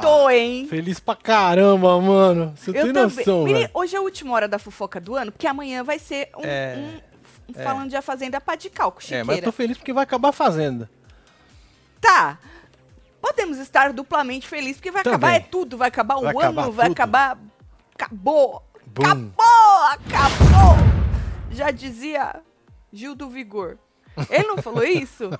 Tô, hein? Feliz pra caramba, mano. Você Eu tem também. noção, Menino, hoje é a última hora da fofoca do ano, porque amanhã vai ser um, É, um- um falando de A Fazenda pá de calco, É, chiqueira. mas eu tô feliz porque vai acabar a fazenda. Tá. Podemos estar duplamente felizes, porque vai Também. acabar é tudo. Vai acabar o Vai ano, acabar vai tudo. acabar. Acabou! Bum. Acabou! Acabou! Já dizia Gil do Vigor. Ele não falou isso?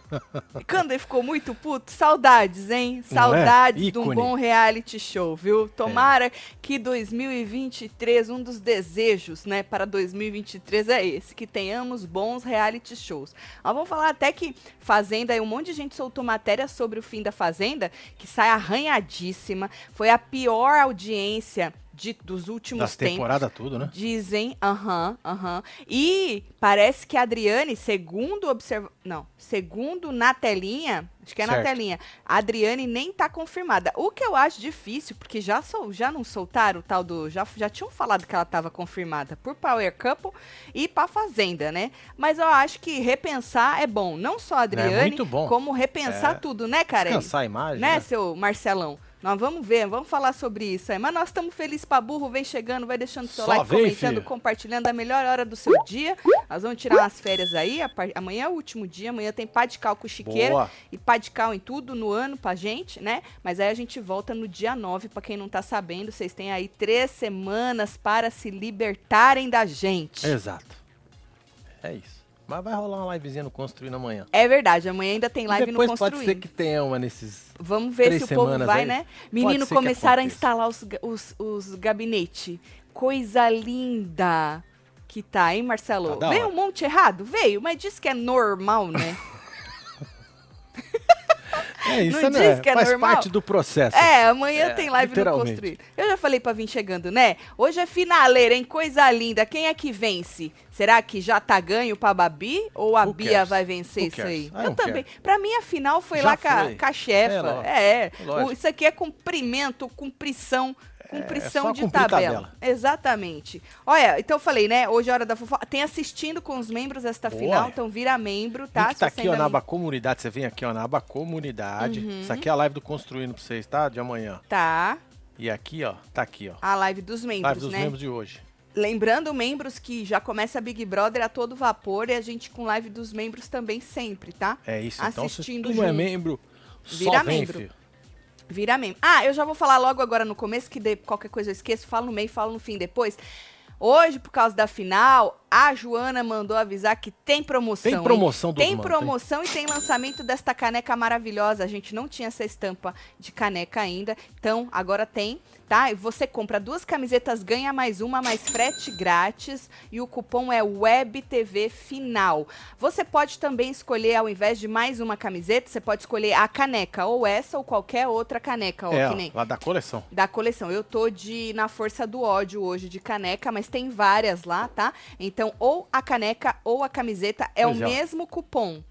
E quando ele ficou muito puto, saudades, hein? É? Saudades de um bom reality show, viu? Tomara que 2023, um dos desejos, né, para 2023 é esse, que tenhamos bons reality shows. Nós vamos falar até que Fazenda, aí um monte de gente soltou matéria sobre o fim da Fazenda, que sai arranhadíssima, foi a pior audiência de, dos últimos Das tempos. temporadas tudo, né? Dizem, aham, aham. E parece que a Adriane, segundo observa... Não, segundo na telinha, acho que é na Certo. telinha, a Adriane nem tá confirmada. O que eu acho difícil, porque já, sol, já não soltaram o tal do... Já, já tinham falado que ela tava confirmada por Power Couple e pra Fazenda, né? Mas eu acho que repensar é bom. Não só a Adriane, muito bom. como repensar É. tudo, né, cara? Descansar a imagem, Né, né? seu Marcelão? Nós vamos ver, vamos falar sobre isso aí. Mas nós estamos felizes pra burro, vem chegando, vai deixando seu Só like, vem, comentando, filha. compartilhando a melhor hora do seu dia. Nós vamos tirar umas férias aí, par- amanhã é o último dia, amanhã tem pá de cal com chiqueira Boa. e pá de cal em tudo no ano pra gente, né? Mas aí a gente volta no dia 9, pra quem não tá sabendo, vocês têm aí três semanas para se libertarem da gente. Exato. É isso. Mas vai rolar uma livezinha no Construindo amanhã. É verdade, amanhã ainda tem live Depois no pode Construindo. ser que tenha uma nesses... Vamos ver Três se o povo vai, aí. né? Pode Menino, começaram a instalar os, os, os gabinetes. Coisa linda que tá, hein, Marcelo? Tá Veio um monte errado? Veio, mas diz que é normal, né? É isso, Não né? diz que é Faz normal? parte do processo. É, amanhã É, tem live no. Construir. Eu já falei pra vir chegando, né? Hoje é finaleira, hein? Coisa linda. Quem é que vence? Será que já tá ganho pra Babi? Ou a Who Bia cares? vai vencer Who isso cares? aí? I Eu também. care. Pra mim, a final foi Já lá com a, foi. com a chefa. É, lógico. É, Lógico. O- isso aqui é cumprimento, cumprição. Cumprição só de cumprir tabela. Exatamente. Olha, então eu falei, né? Hoje é hora da fofoca. Tem assistindo com os membros esta Boa. final, então vira membro, tá? Link tá aqui, ó, na aba comunidade. Você vem aqui, ó, na aba comunidade. Uhum. Isso aqui é a live do Construindo pra vocês, tá? De amanhã. Tá. E aqui, ó, tá aqui, ó. A live dos membros, Live dos né? membros de hoje. Lembrando, membros, que já começa a Big Brother a todo vapor e a gente com live dos membros também sempre, tá? É isso, então se Assistindo tu não é membro, Vira vem, membro. filho. Vira membro. Ah, eu já vou falar logo agora no começo, que qualquer coisa eu esqueço, falo no meio, falo no fim depois. Hoje, por causa da final, a Joana mandou avisar que tem promoção. Tem promoção dos Tem promoção e tem lançamento desta caneca maravilhosa. A gente não tinha essa estampa de caneca ainda, então agora tem, tá? E você compra duas camisetas, ganha mais uma, mais frete grátis e o cupom é WebTV Final. Você pode também escolher, ao invés de mais uma camiseta, você pode escolher a caneca, ou essa ou qualquer outra caneca, ó, É, que nem lá da coleção. da coleção. Eu tô de na força do ódio hoje de caneca, mas tem várias lá, tá? Então, ou a caneca ou a camiseta é o é, mesmo cupom.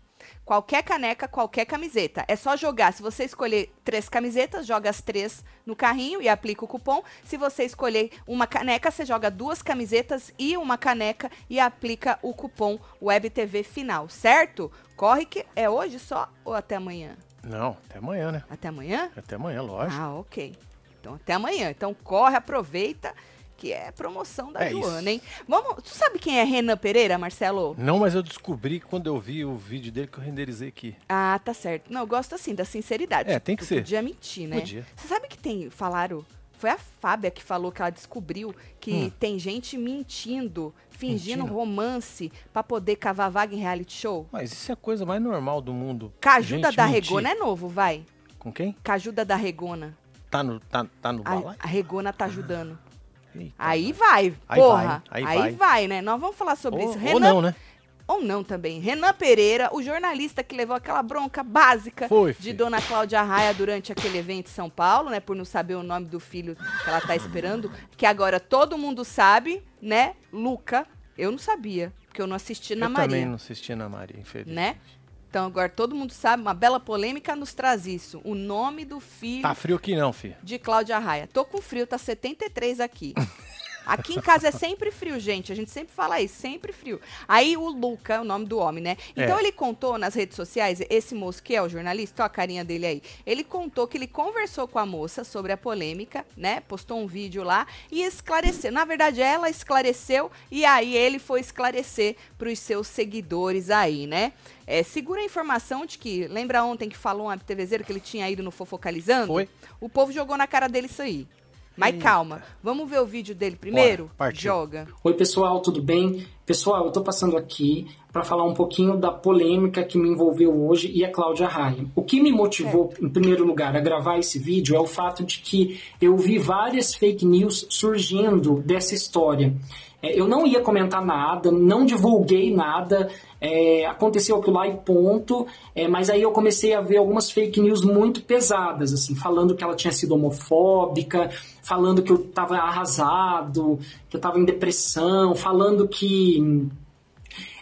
Qualquer caneca, qualquer camiseta. É só jogar. Se você escolher três camisetas, joga as três no carrinho e aplica o cupom. Se você escolher uma caneca, você joga duas camisetas e uma caneca e aplica o cupom WebTV Final, certo? Corre que é hoje só ou até amanhã? Não, até amanhã, né? Até amanhã? Até amanhã, lógico. Ah, ok. Então até amanhã. Então corre, aproveita, que é promoção da É Joana, isso. hein? Vamos. Tu sabe quem é Renan Pereira, Marcelo? Não, mas eu descobri quando eu vi o vídeo dele que eu renderizei aqui. Ah, tá certo. Não, eu gosto assim, da sinceridade. É, tem que Tu ser. Podia mentir, né? Podia. Você sabe que tem. Falaram. Foi a Fábia que falou que ela descobriu que Hum. tem gente mentindo, fingindo romance pra poder cavar vaga em reality show. Mas isso é a coisa mais normal do mundo. Cajuda Gente da mentir. Regona é novo, vai. Com quem? Cajuda da Regona. Tá no, tá, tá no A, a Regona tá ajudando. Eita, Aí vai, Aí porra. vai, aí aí vai. vai, né? Nós vamos falar sobre Ou, isso. ou Renan não, né? Ou não também. Renan Pereira, o jornalista que levou aquela bronca básica Foi, de. Dona Cláudia Raia durante aquele evento em São Paulo, né? Por não saber o nome do filho que ela tá esperando. Que agora todo mundo sabe, né? Luca. Eu não sabia, porque eu não assisti na eu Maria. também não assisti na Maria, infelizmente. Né? Então agora todo mundo sabe, uma bela polêmica nos traz isso. O nome do filho Tá frio aqui não, filho. de Cláudia Raia. Tô com frio, tá 73 aqui. Aqui em casa é sempre frio, gente. A gente sempre fala isso, sempre frio. Aí o Luca, o nome do homem, né? Então É. ele contou nas redes sociais, esse moço que é o jornalista, ó a carinha dele aí. Ele contou que ele conversou com a moça sobre a polêmica, né? Postou um vídeo lá e esclareceu. Na verdade, ela esclareceu e aí ele foi esclarecer para os seus seguidores aí, né? É, segura a informação de que, lembra ontem que falou um TVZero que ele tinha ido no Fofocalizando? Foi. O povo jogou na cara dele isso aí. Mas calma, vamos ver o vídeo dele primeiro? Bora, partiu. Joga. Oi, pessoal, tudo bem? Pessoal, eu tô passando aqui para falar um pouquinho da polêmica que me envolveu hoje e a Cláudia Raia. O que me motivou, em primeiro lugar, a gravar esse vídeo é o fato de que eu vi várias fake news surgindo dessa história. É, eu não ia comentar nada, não divulguei nada, é, aconteceu aquilo lá e ponto, é, mas aí eu comecei a ver algumas fake news muito pesadas, assim, falando que ela tinha sido homofóbica, falando que eu estava arrasado, que eu estava em depressão, falando que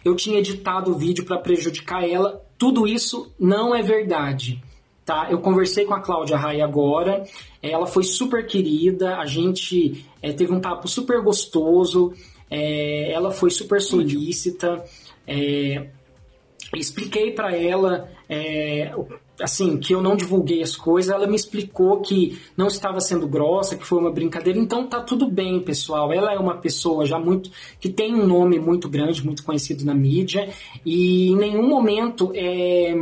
eu tinha editado o vídeo para prejudicar ela. Tudo isso não é verdade. Tá? Eu conversei com a Cláudia Raia agora, ela foi super querida, a gente é, teve um papo super gostoso, é, ela foi super solícita, é, expliquei para ela é, assim que eu não divulguei as coisas. Ela me explicou que não estava sendo grossa que foi uma brincadeira. Então tá tudo bem pessoal. Ela é uma pessoa já muito que tem um nome muito grande muito conhecido na mídia. E em nenhum momento é,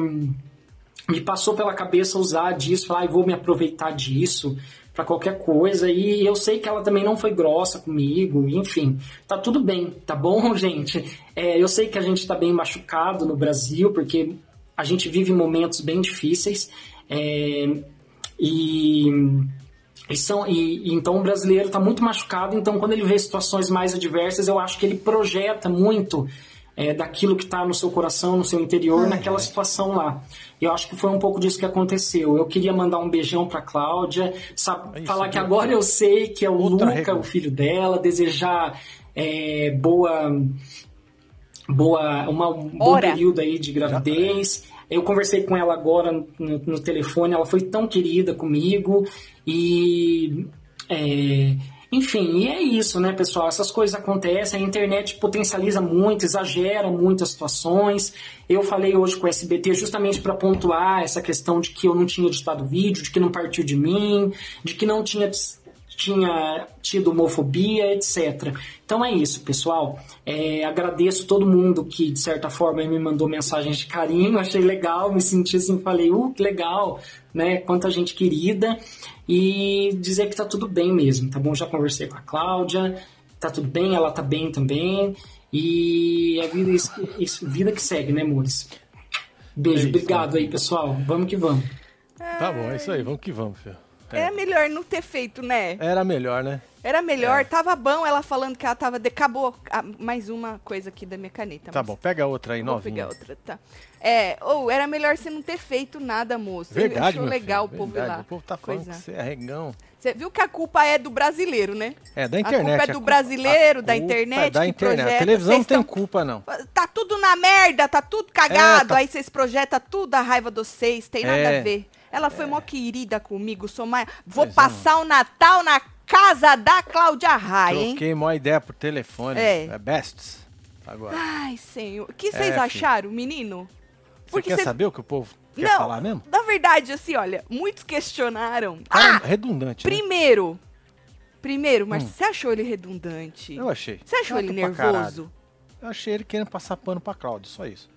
me passou pela cabeça usar disso falar ah, vou me aproveitar disso para qualquer coisa e eu sei que ela também não foi grossa comigo, enfim, tá tudo bem, tá bom, gente? É, eu sei que a gente tá bem machucado no Brasil porque a gente vive momentos bem difíceis é, e, e são, e, então o brasileiro está muito machucado, então quando ele vê situações mais adversas, eu acho que ele projeta muito é, daquilo que está no seu coração, no seu interior, Ai, naquela ai. situação lá. E eu acho que foi um pouco disso que aconteceu. Eu queria mandar um beijão para Cláudia, sabe, Isso, falar que viu? agora eu sei que é o Outra Luca, regra. o filho dela, desejar é, boa boa uma, um bom período aí de gravidez. Eu conversei com ela agora no, no telefone, ela foi tão querida comigo e é, enfim, e é isso, né, pessoal? Essas coisas acontecem, a internet potencializa muito, exagera muito as situações. Eu falei hoje com o SBT justamente para pontuar essa questão de que eu não tinha editado vídeo, de que não partiu de mim, de que não tinha tinha tido homofobia, etc. Então é isso, pessoal. É, agradeço todo mundo que, de certa forma, me mandou mensagens de carinho. Achei legal, me senti assim, falei, uh, que legal, né? Quanta gente querida. E dizer que tá tudo bem mesmo, tá bom? Já conversei com a Cláudia, tá tudo bem, ela tá bem também. E é vida, isso- isso- vida que segue, né, amores? Beijo, É isso, obrigado aí, pessoal. Vamos que vamos. Tá bom, é isso aí, vamos que vamos, filho. É melhor não ter feito, né? Era melhor, né? Era melhor, É. tava bom ela falando que ela tava. De... Acabou ah, mais uma coisa aqui da minha caneta. Tá bom, pega outra aí, Vou novinha. pegar outra, tá. É, ou era melhor você não ter feito nada, moço. Verdade, achou meu legal filho, o povo verdade. lá. O povo tá falando Coisa. que você é regão. Você viu que a culpa é do brasileiro, né? É, da A internet. culpa é a do culpa- brasileiro, a da internet É da internet. projeta. A televisão não tem culpa, não. Tá tudo na merda, tá tudo cagado. É, tá- Aí vocês projetam tudo a raiva de vocês, tem nada É. a ver. Ela foi mó querida comigo, sou mais. Vou Pois é, passar o Natal na casa da Cláudia Raia, hein? Troquei uma ideia por telefone. É. É bests. Agora. Ai, senhor. O que vocês É, acharam, menino? Você quer cês- saber o que o povo quer Não, falar mesmo? na verdade, assim, olha, muitos questionaram. Cara, ah, redundante, né? primeiro. Primeiro, mas você achou ele redundante? Eu achei. Você achou ele nervoso? Eu achei ele querendo passar pano pra Cláudio, só isso.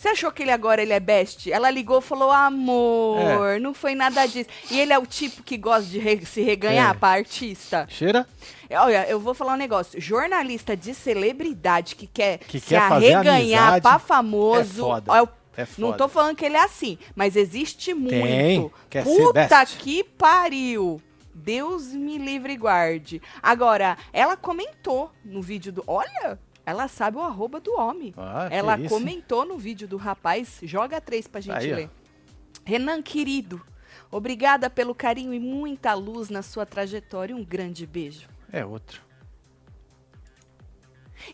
Você achou que ele agora ele é best? Ela ligou e falou, amor, não foi nada disso. E ele é o tipo que gosta de re- se reganhar É. pra artista. Cheira? Olha, eu vou falar um negócio. Jornalista de celebridade que quer Que se quer arreganhar amizade, pra famoso. é foda, ó, eu é Não tô falando que ele é assim, mas existe muito. quer ser Puta best. que pariu. Deus me livre e guarde. Agora, ela comentou no vídeo do. Olha, ela sabe o arroba do homem. Ah, ela hein? comentou no vídeo do rapaz. Joga três pra gente Aí, ó. ler. Renan, querido, obrigada pelo carinho e muita luz na sua trajetória. Um grande beijo. É outro.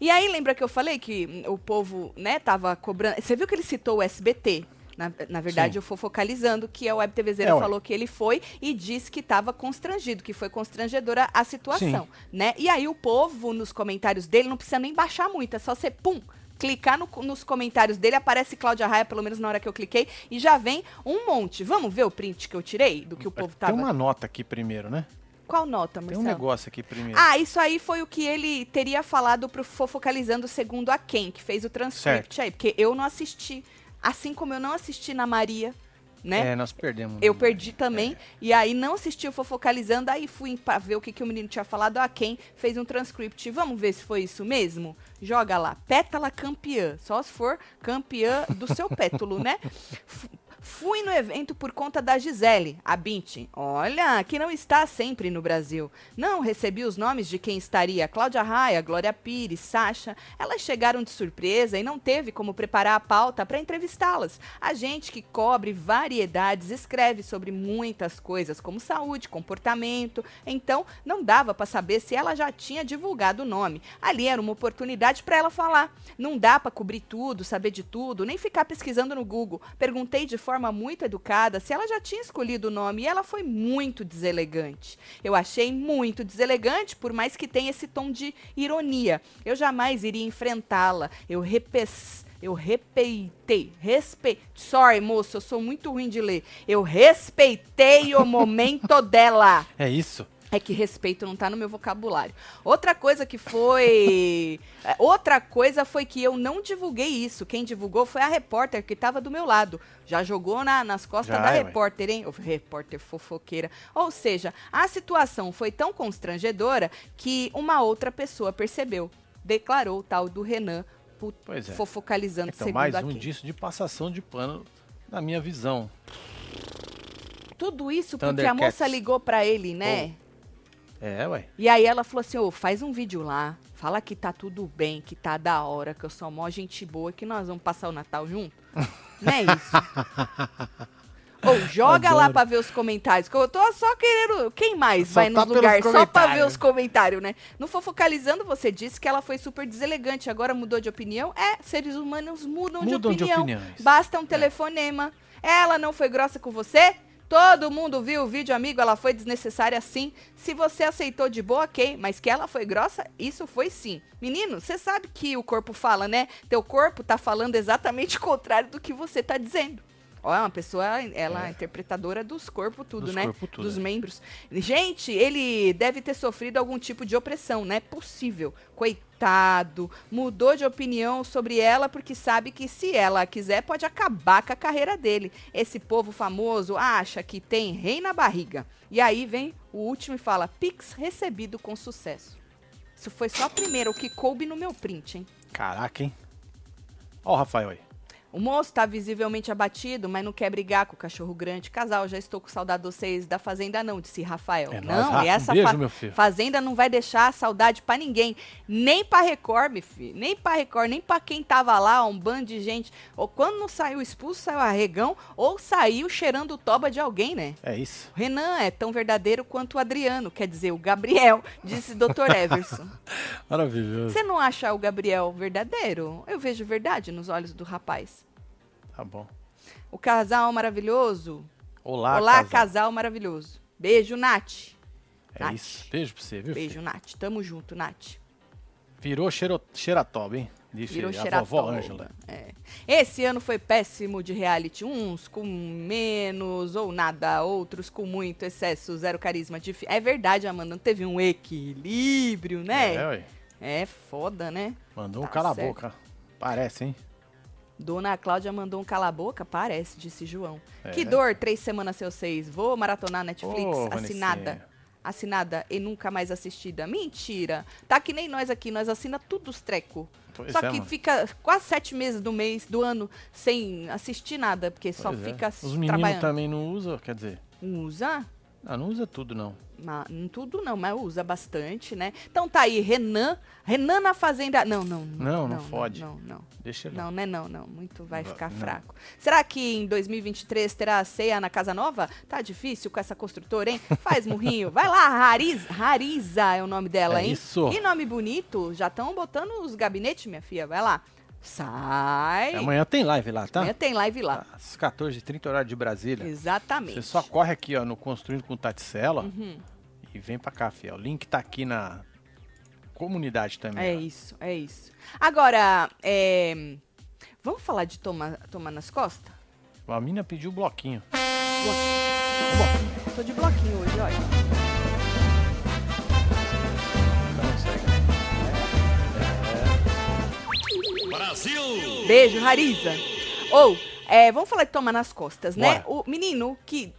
E aí, lembra que eu falei que hum, o povo, né, tava cobrando. Você viu que ele citou o SBT? Na, na verdade, Sim. eu fui focalizando que a Web TVzeira É, falou que ele foi e disse que estava constrangido, que foi constrangedora a situação, né? E aí o povo nos comentários dele não precisa nem baixar muito, é só você pum clicar no- nos comentários dele, aparece Cláudia Raia, pelo menos na hora que eu cliquei, e já vem um monte. Vamos ver o print que eu tirei do que o povo tava. Tem uma nota aqui primeiro, né? Qual nota, Tem Marcelo? um negócio aqui primeiro. Ah, isso aí foi o que ele teria falado pro Fofocalizando segundo a quem, que fez o transcript aí. Porque eu não assisti. Assim como eu não assisti na Maria, né? É, nós perdemos. Eu perdi também. E aí não assisti o Fofocalizando, aí fui pra ver o que, que o menino tinha falado. A quem fez um transcript. Vamos ver se foi isso mesmo? Joga lá. Pétala campeã. Só se for campeã do seu pétalo, né? Fui no evento por conta da Gisele, a Binti. Olha, que não está sempre no Brasil. Não recebi os nomes de quem estaria. Cláudia Raia, Glória Pires, Sasha. Elas chegaram de surpresa e não teve como preparar a pauta para entrevistá-las. A gente que cobre variedades escreve sobre muitas coisas, como saúde, comportamento. Então, não dava para saber se ela já tinha divulgado o nome. Ali era uma oportunidade para ela falar. Não dá para cobrir tudo, saber de tudo, nem ficar pesquisando no Google. Perguntei de forma muito educada se ela já tinha escolhido o nome e ela foi muito deselegante. Eu achei muito deselegante, por mais que tenha esse tom de ironia. Eu jamais iria enfrentá-la. Eu repes... Eu respeitei, respeitei. Sorry, moço, eu sou muito ruim de ler. Eu respeitei o momento dela. É isso. É que respeito não tá no meu vocabulário. Outra coisa que foi. é, Outra coisa foi que eu não divulguei isso. Quem divulgou foi a repórter que tava do meu lado. Já jogou na- nas costas Já da é, repórter, hein? Ô, repórter fofoqueira. Ou seja, a situação foi tão constrangedora que uma outra pessoa percebeu. Declarou o tal do Renan, pu- Pois é. fofocalizando Então, segundo mais um disso de passação de pano, na minha visão. Tudo isso porque a moça ligou pra ele, né? É, ué. E aí ela falou assim, ô, faz um vídeo lá, fala que tá tudo bem, que tá da hora, que eu sou mó gente boa, que nós vamos passar o Natal junto. Não é isso? Ou joga lá Adoro. pra ver os comentários, que eu tô só querendo... Quem mais vai tá nos pelos lugares só pra ver os comentários, né? No Fofocalizando, você disse que ela foi super deselegante, agora mudou de opinião. É, seres humanos mudam, Mudam de de opinião. opiniões. Basta um telefonema. Ela não foi grossa com você? Todo mundo viu o vídeo, amigo. Ela foi desnecessária sim. Se você aceitou de boa, ok. Mas que ela foi grossa, isso foi sim. Menino, você sabe que o corpo fala, né? Teu corpo tá falando exatamente o contrário do que você tá dizendo. Ó, é uma pessoa, ela é interpretadora dos corpos, tudo, Dos né? corpo tudo, dos é. membros. Gente, ele deve ter sofrido algum tipo de opressão, não é possível. Coitado, mudou de opinião sobre ela porque sabe que se ela quiser pode acabar com a carreira dele. Esse povo famoso acha que tem rei na barriga. E aí vem o último e fala: Pix recebido com sucesso. Isso foi só a primeira, o que coube no meu print, hein? Caraca, hein? Ó o Rafael aí. O moço tá visivelmente abatido, mas não quer brigar com o cachorro grande. Casal, já estou com saudade de vocês da Fazenda, não, disse Rafael. É não, e um essa beijo, fa- meu filho. Fazenda não vai deixar saudade pra ninguém. Nem pra Record, meu filho. Nem pra Record, nem pra quem tava lá, um bando de gente. Ou quando não saiu expulso, saiu arregão, ou saiu cheirando toba de alguém, né? É isso. O Renan é tão verdadeiro quanto o Adriano, quer dizer, o Gabriel, disse Dr. Everson. Maravilhoso. Você não acha o Gabriel verdadeiro? Eu vejo verdade nos olhos do rapaz. Tá bom. O casal maravilhoso. Olá, Olá, casal. casal maravilhoso. Beijo, Nath. É Nath. isso. Beijo pra você, viu? Beijo, filho? Nath. Tamo junto, Nath. Virou cheiro, cheiratoba, hein? Disse Virou a xeratoba. vovó Ângela. É. Esse ano foi péssimo de reality. Uns com menos ou nada, outros com muito excesso, zero carisma. Dif- É verdade, Amanda, não teve um equilíbrio, É, né? ué. É, foda, né? Mandou um Tá cala a certo. boca. Parece, hein? Dona Cláudia mandou um cala-boca, parece, disse João. É. Que dor, três semanas seus seis. Vou maratonar Netflix, Ô, assinada. Vanessinha. Assinada e nunca mais assistida. Mentira. Tá que nem nós aqui, nós assina tudo os treco. Pois Só é, que mano. fica quase sete meses do mês, do ano, sem assistir nada, porque só Pois é. fica Os meninos também não usam, quer dizer. Usa? Ah, não usa tudo, não. Não tudo não, mas usa bastante, né? Então tá aí, Renan. Renan na Fazenda. Não, não. Não, não fode. Não, não. Deixa ele. Não, não é não, não. Muito vai Não, ficar não. fraco. Será que em 2023 terá ceia na Casa Nova? Tá difícil com essa construtora, hein? Faz murrinho. Vai lá, Hariza, Hariza é o nome dela, É hein? isso. Que nome bonito. Já estão botando os gabinetes, minha filha. Vai lá. Sai. Amanhã tem live lá, tá? Amanhã tem live lá. Às 14h30, horário de Brasília. Exatamente. Você só corre aqui, ó, no Construindo com Taticela Uhum. e vem pra cá, fiel. O link tá aqui na comunidade também. É ó. isso, é isso. Agora, é, vamos falar de tomar, tomar nas costas? A mina pediu o bloquinho. Tô de bloquinho hoje, olha. Beijo, Rariza. Ou, é, vamos falar de tomar nas costas, né? Bora. O menino que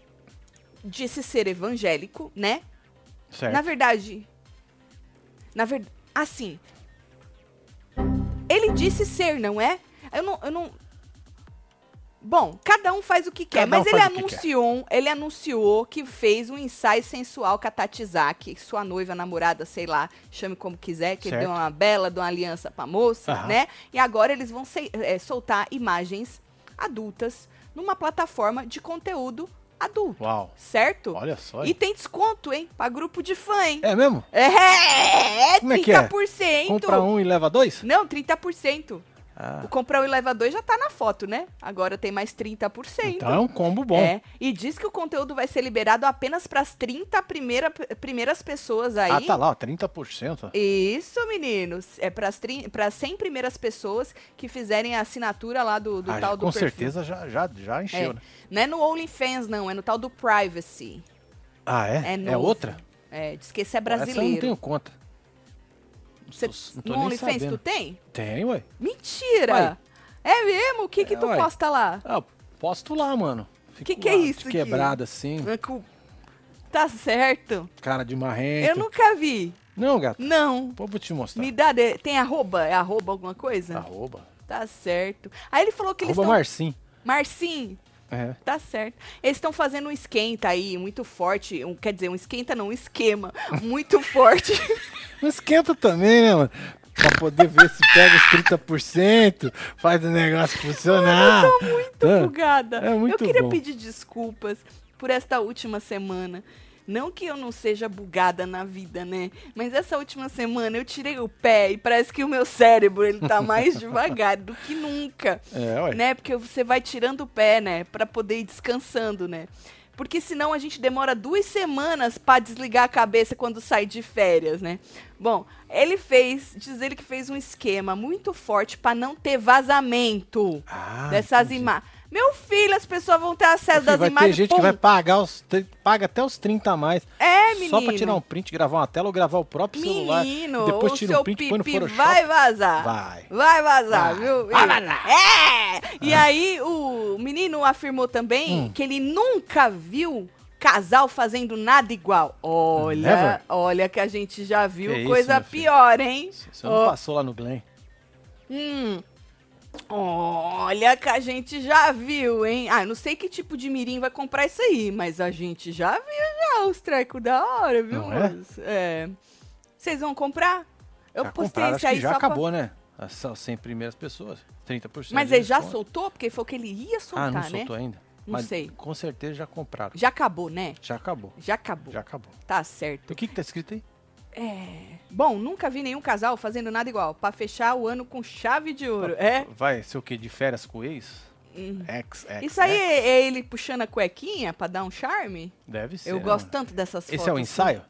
disse ser evangélico, né? Certo. Na verdade, na verdade, assim, ele disse ser, não é? Eu não, eu não. Bom, cada um faz o que quer, Cada um mas ele o que anunciou, ele anunciou que fez um ensaio sensual com a Tatizaki, sua noiva, namorada, sei lá, chame como quiser, que ele Certo. deu uma bela de uma aliança pra moça, Aham. né? E agora eles vão se- é, soltar imagens adultas numa plataforma de conteúdo adulto, Uau. certo? Olha só. E tem desconto, hein? Pra grupo de fã, hein? É mesmo? É, Como é que é? 30%. Compra um e leva dois? Não, 30%. Ah, O comprar um e leva dois já tá na foto, né? Agora tem mais 30%. então é um combo bom. É, e diz que o conteúdo vai ser liberado apenas para as 30 primeira, primeiras pessoas aí. Ah, tá lá, ó, 30%. Isso, meninos. É para as 100 primeiras pessoas que fizerem a assinatura lá do, do Ah, tal do com perfil. certeza já, já, já encheu, É. né? Não é no OnlyFans, não. É no tal do Privacy. Ah, é? É É, outra? É, diz que esse é Essa eu não brasileiro. tenho conta. Cê, Não tô no OnlyFans tu tem? Tem, ué. Mentira! Ué. É mesmo? O que que É, tu ué. posta lá? Ah, posto lá, mano. Fico Que que é lá, isso aqui? Quebrado assim, É Tá certo. cara de marrento. Eu nunca vi. Não, gato. Não. Pô, vou te mostrar. Me dá. de- Tem arroba? É arroba alguma coisa? Arroba. Tá certo. Aí ele falou que eles Arroba estão. Marcinho. Marcinho. É. Tá certo. Eles estão fazendo um esquenta aí, muito forte. Um, quer dizer, um esquenta não, um esquema muito forte. Não esquenta também, né, mano? Pra poder ver se pega os 30%, faz o negócio funcionar. Eu tô muito Ah, bugada. é muito eu queria bom. pedir desculpas por esta última semana. Não que eu não seja bugada na vida, né? Mas essa última semana eu tirei o pé e parece que o meu cérebro ele tá mais devagar do que nunca. É, ué. né? Porque você vai tirando o pé, né? Pra poder ir descansando, né? Porque senão a gente demora duas semanas pra desligar a cabeça quando sai de férias, né? Bom, ele fez, diz ele que fez um esquema muito forte pra não ter vazamento Ah, dessas imagens. Meu filho, as pessoas vão ter acesso Filho, das vai imagens. gente pum. que vai pagar os, paga até os 30 a mais. É, menino. Só pra tirar um print, gravar uma tela ou gravar o próprio celular. Menino, depois o tira seu um print e põe no pipi Photoshop. vai vazar. Vai. Vai vazar, Vai. viu? Vai vazar. É! E aí o menino afirmou também Hum. que ele nunca viu casal fazendo nada igual. Olha, Never? olha que a gente já viu Que isso, coisa filho? pior, hein? Você não Ó, passou lá no Glen. hum. Olha que a gente já viu, hein? Ah, não sei que tipo de mirim vai comprar isso aí, mas a gente já viu já os trecos da hora, viu? Não é? É. Vocês vão comprar? Eu já postei compraram, esse acho aí já só pra- acabou, né? As são 100 primeiras pessoas. 30%. Mas ele já desconto. soltou? Porque foi o que ele ia soltar, Ah, não né? soltou ainda? Não Mas sei. Com certeza já compraram. Já acabou, né? Já acabou. Já acabou. Já acabou. Tá certo. O que que tá escrito aí? Bom, nunca vi nenhum casal fazendo nada igual. Pra fechar o ano com chave de ouro. É? Vai ser o quê? De férias com o ex? Hum. Ex, ex, Isso aí ex? é, é ele puxando a cuequinha pra dar um charme? Deve ser. Eu né, gosto mano? tanto dessas fotos. Esse é o assim. ensaio?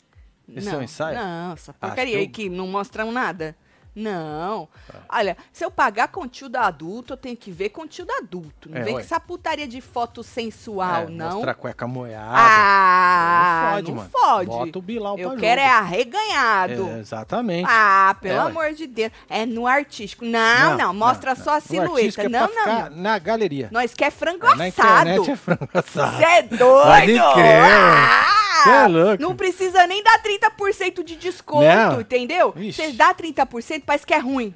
Esse é não, o ensaio? Não, essa porcaria que aí eu- que não mostram nada. Não. Tá. Olha, se eu pagar conteúdo adulto, eu tenho que ver conteúdo adulto. Não É, vem com essa putaria de foto sensual, É, não. Mostrar cueca moiada. Ah, não fode, não mano. fode. Bota o Bilal Eu pra quero é arreganhado. É, exatamente. Ah, pelo É, ué. amor de Deus. É no artístico. Não, não, mostra só a silhueta. é não, não, não. na galeria. Nós quer frango Na assado. internet é frango assado. Você é doido? Pode crer, Ah! Cê é louco. Não precisa nem dar 30% de desconto, Não. entendeu? Você dá 30%, parece que é ruim.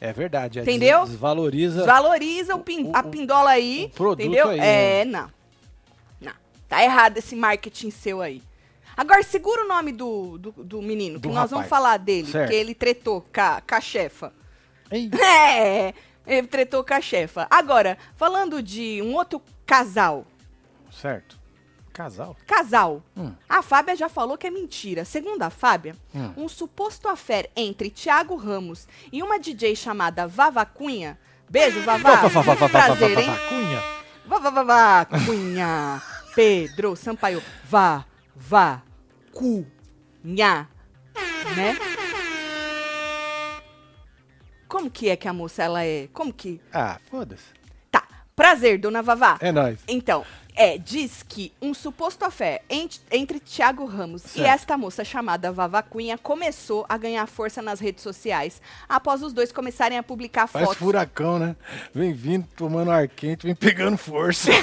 É verdade. é Entendeu? des- Desvaloriza. Valoriza o pin- o- a pindola aí, entendeu? aí, é, né? não. Não. Tá errado esse marketing seu aí. Agora, segura o nome do, do, do menino, que Do nós vamos rapaz. falar dele, Certo. porque ele tretou com a, com a chefa. Ei, É, ele tretou com a chefa. Agora, falando de um outro casal. certo. Casal? Casal. Hum. A Fábia já falou que é mentira. Segundo a Fábia, Hum. um suposto affair entre Thiago Ramos e uma DJ chamada Vava Cunha Beijo, Vavá. Vá, vá, vá, vá, vá, vá, Prazer, hein? Cunha. Cunha. Pedro Sampaio. Vá, vá, cunha. Né? Como que é que a moça, ela é? Como que... Ah, foda-se. Tá. Prazer, dona Vavá. É nóis. Então, é, diz que um suposto afé ent- entre Tiago Ramos e Certo. esta moça chamada Vava Cunha começou a ganhar força nas redes sociais após os dois começarem a publicar Faz fotos. furacão, né? Vem vindo, tomando ar quente, vem pegando força.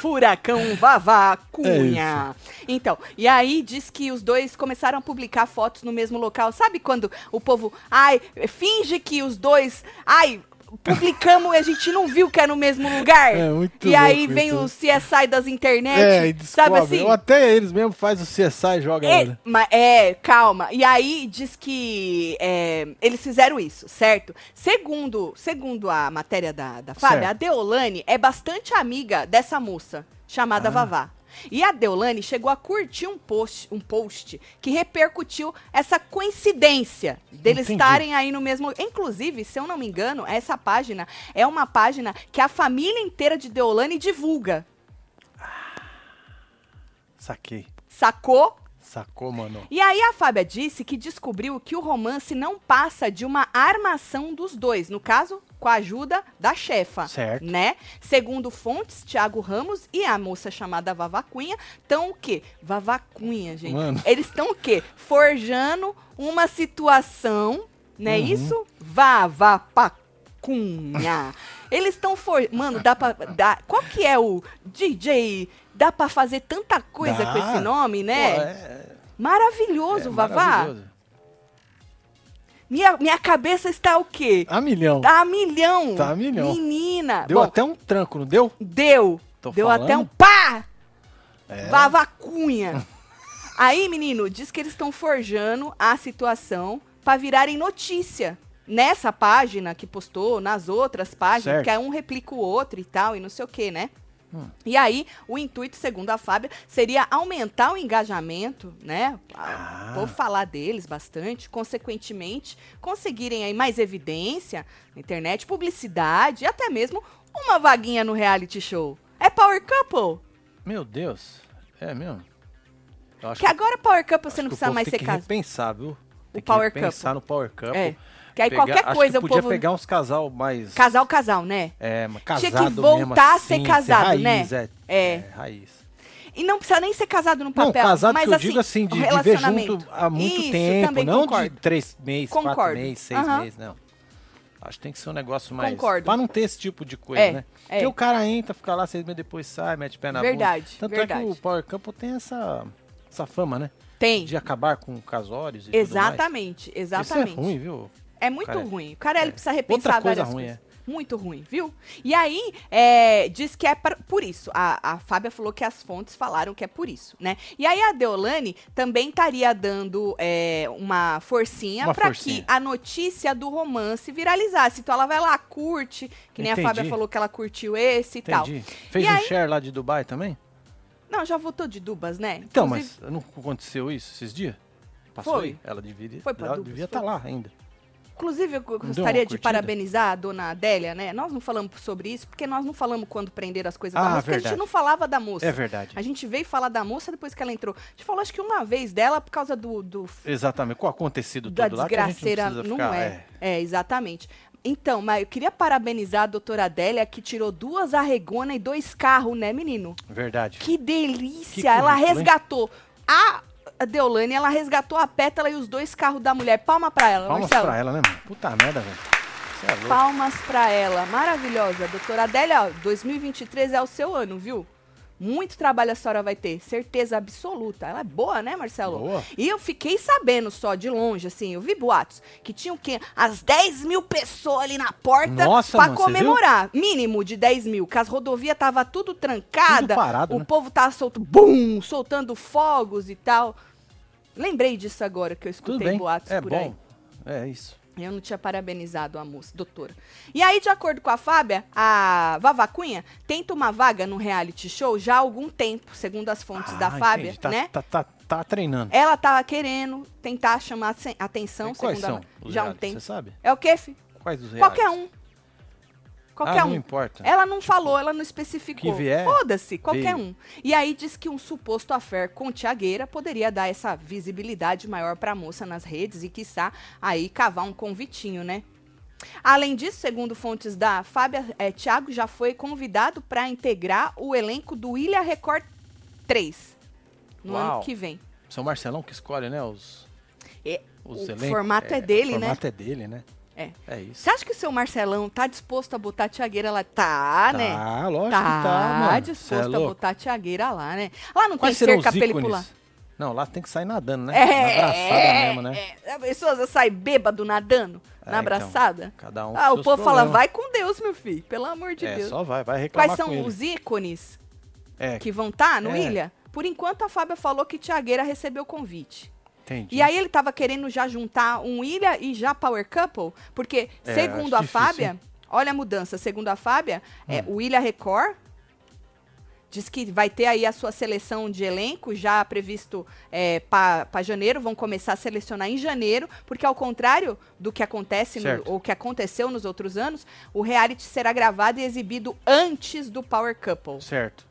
Furacão Vavá É Cunha. então, e aí diz que os dois começaram a publicar fotos no mesmo local. Sabe quando o povo, ai, finge que os dois, ai, publicamos e a gente não viu que é no mesmo lugar? É, muito E aí vem isso, o CSI das internet, é, e sabe assim? Ou até eles mesmo faz o CSI e joga É, né? ma- é, calma. E aí diz que é, eles fizeram isso, certo? Segundo, segundo a matéria da, da a Deolane é bastante amiga dessa moça chamada Ah. Vavá. E a Deolane chegou a curtir um post, um post que repercutiu essa coincidência deles Entendi. estarem aí no mesmo. Inclusive, se eu não me engano, essa página é uma página que a família inteira de Deolane divulga. Saquei. Sacou? Sacou, mano? E aí a Fábia disse que descobriu que o romance não passa de uma armação dos dois, no caso, com a ajuda da chefa, Certo. né? Segundo fontes, Thiago Ramos e a moça chamada Vavacunha estão o quê? Vavacunha, gente. Mano. Eles estão o quê? Forjando uma situação, não é Uhum. isso? Vavapacunha. Eles estão for... Mano, dá pra... Dá... Qual que é o DJ... Dá pra fazer tanta coisa Dá. com esse nome, né? Pô, é, Maravilhoso, é Vavá. maravilhoso. Minha, minha cabeça está o quê? A milhão. Tá a milhão. Tá a milhão. Menina. Deu Bom, até um tranco, não deu? deu. Tô deu falando. até um pá! É. Vavacunha. Aí, menino, diz que eles estão forjando a situação pra virarem notícia. Nessa página que postou, nas outras páginas, Certo. que é um replica o outro e tal, e não sei o que, né? E aí, o intuito, segundo a Fábia, seria aumentar o engajamento, né? Ah. Vou falar deles bastante, consequentemente, conseguirem aí mais evidência na internet, publicidade e até mesmo uma vaguinha no reality show. É Power Couple? Meu Deus. É mesmo? Que agora Power Couple você não que o precisa mais tem ser que casado. repensar, viu? Tem que Power pensar no Power Couple. É. Que aí Pegar- qualquer coisa que o podia povo. pegar uns casal mais... Casal, casal, né? É, mas Tinha casado que voltar mesmo a ser assim, casado, raiz, né? É, É. é, raiz. E não precisa nem ser casado no Não, papel. casado mas que eu assim, digo assim, de, o de ver relacionamento. junto há muito Isso, tempo, não concordo. de três meses, quatro Concordo. meses, seis meses, não. Acho que tem que ser um negócio mais... Concordo. Pra não ter esse tipo de coisa, É, né? é. Porque o cara entra, fica lá seis meses depois sai, mete pé na Verdade, bunda. Tanto verdade. é que o Power Couple tem essa, essa fama, né? Tem. De acabar com casórios e Exatamente, tudo mais. exatamente. Isso é ruim, viu? É muito ruim. O cara ele é. precisa repensar Outra coisa várias ruim, coisas. Muito ruim, viu? E aí, é, diz que é por isso. A, a Fábia falou que as fontes falaram que é por isso, né? E aí a Deolane também estaria dando é, uma forcinha forcinha. que a notícia do romance viralizasse. Então ela vai lá, curte, que nem Entendi. a Fábia falou que ela curtiu esse e tal. Entendi. Fez E um aí- share lá de Dubai também? Não, já voltou de Dubas, né? Então, Inclusive- mas não aconteceu isso esses dias? Passou Foi. aí? Ela deveria, Foi pra ela Dubas, devia estar lá ainda. Inclusive, eu gostaria de parabenizar a dona Adélia, né? Nós não falamos sobre isso, porque nós não falamos quando prender as coisas da Ah, moça, porque a gente verdade. não falava da moça. É verdade. A gente veio falar da moça depois que ela entrou. A gente falou, acho que uma vez dela, por causa do, do Exatamente. Com o acontecido da todo lá, que a gente desgraceira. não, Não, precisa ficar, é. é. exatamente. Então, mas eu queria parabenizar a doutora Adélia, que tirou duas arregonas e dois carros, né, menino? Verdade. Que delícia! Que ela currículo, hein? resgatou a a Deolane, ela resgatou a pétala e os dois carros da mulher. Palma pra ela, Palmas Marcelo. pra ela, né, mano? Puta merda, velho. É. Palmas pra ela. Maravilhosa. Doutora Adélia, ó, 2023 é o seu ano, viu? Muito trabalho a senhora vai ter, certeza absoluta. Ela é boa, né, Marcelo? Boa. E eu fiquei sabendo só de longe, assim, eu vi boatos, que tinha o quê? As 10 mil pessoas ali na porta você comemorar. Mínimo de 10 mil, que as rodovias tava tudo trancada. Tudo parado, o né? povo tava solto, bum, soltando fogos e tal. Lembrei disso agora que eu escutei boatos É por bom. aí. É isso. Eu não tinha parabenizado a moça, doutora. E aí, de acordo com a Fábia, a Vavacunha tenta uma vaga no reality show já há algum tempo, segundo as fontes da Ah, Fábia, entendi. Tá, né? Tá, tá, tá treinando. Ela tava querendo tentar chamar aten- atenção, E quais segundo são a já há um tempo. Você sabe? É o quê, fi? Quais os reais? Qualquer um. Qualquer ah, um. não importa. Ela não falou, ela não especificou. que vier, Foda-se, qualquer veio. um. E aí diz que um suposto affair com Tiagueira poderia dar essa visibilidade maior pra moça nas redes e, quiçá, aí cavar um convitinho, né? Além disso, segundo fontes da Fábia, é, Thiago já foi convidado para integrar o elenco do Ilha Record 3 no Uau. ano que vem. São Marcelão que escolhe, né? Os, É, os o formato é dele, o né? formato é dele, né? É. É isso. Você acha que o seu Marcelão tá disposto a botar a Tiagueira lá? Tá, né? Tá, lógico Tá, que tá, mano. Cê é disposto a botar a Tiagueira lá, né? Lá não Quais tem cerca pra ele pular. Não, lá tem que sair nadando, né? É, Na abraçada mesmo, né? é. A pessoa sai bêbado nadando É, na então, abraçada. Cada um ah, o povo fala, vai com Deus, meu filho. Pelo amor de É, Deus. só vai, vai reclamar Quais são os ícones É, que vão estar no É. Ilha? Por enquanto, a Fábia falou que Tiagueira recebeu o convite. Entendi. E aí ele tava querendo já juntar um Ilha e já Power Couple, porque, É, segundo a difícil, Fábia, olha a mudança, segundo a Fábia, é, o Ilha Record diz que vai ter aí a sua seleção de elenco já previsto é, para janeiro, vão começar a selecionar em janeiro, porque ao contrário do que acontece no, ou que aconteceu nos outros anos, o reality será gravado e exibido antes do Power Couple. Certo.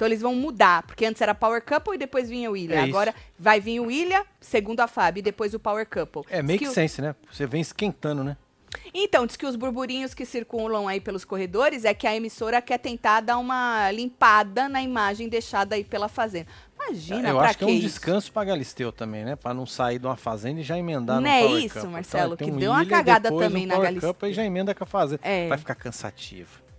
Então eles vão mudar, porque antes era Power Couple e depois vinha o Ilha. É. Agora vai vir o Ilha, segundo a Fábio, e depois o Power Couple. É make que sense, né? Você vem esquentando, né? Então, diz que os burburinhos que circulam aí pelos corredores é que a emissora quer tentar dar uma limpada na imagem deixada aí pela Fazenda. Imagina, Eu pra acho que é um isso? descanso pra Galisteu também, né? Pra não sair de uma fazenda e já emendar Não no é Power isso, Cup. Marcelo, tem que um deu uma cagada também um na Galisteu. Cup e já emenda com a fazenda. É. Vai ficar cansativo.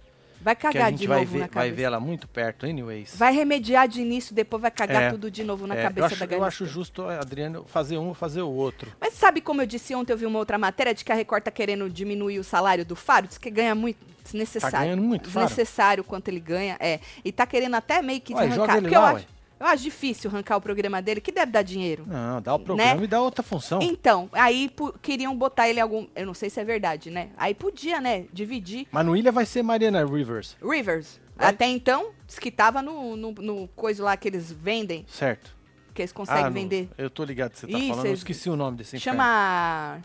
Vai Porque a cagar gente de vai novo ver, na vai cabeça. ver ela muito perto, anyways. Vai remediar de início, depois vai cagar É. tudo de novo na É, cabeça eu acho, da eu Galisteu. acho justo, Adriano, fazer um ou fazer o outro. Mas sabe como eu disse ontem, eu vi uma outra matéria de que a Record tá querendo diminuir o salário do Faro? Diz que ganha muito, desnecessário. Tá ganhando muito, Faro? Desnecessário quanto ele ganha, é. E tá querendo até meio que Ué, joga arrancar. ele Porque eu lá, acho, ué. Eu acho difícil arrancar o programa dele, que deve dar dinheiro. Não, dá o programa Né? e dá outra função. Então, aí queriam botar ele algum. Eu não sei se é verdade, né? Aí podia, né? Dividir. Mas no Ilha vai ser Mariana Rivers, Rivers. Vai? Até então, diz que tava no, no, no coisa lá que eles vendem, certo? que eles conseguem Ah, no- vender. Eu tô ligado que você tá Isso, falando, eu esqueci o nome desse inferno. Chama.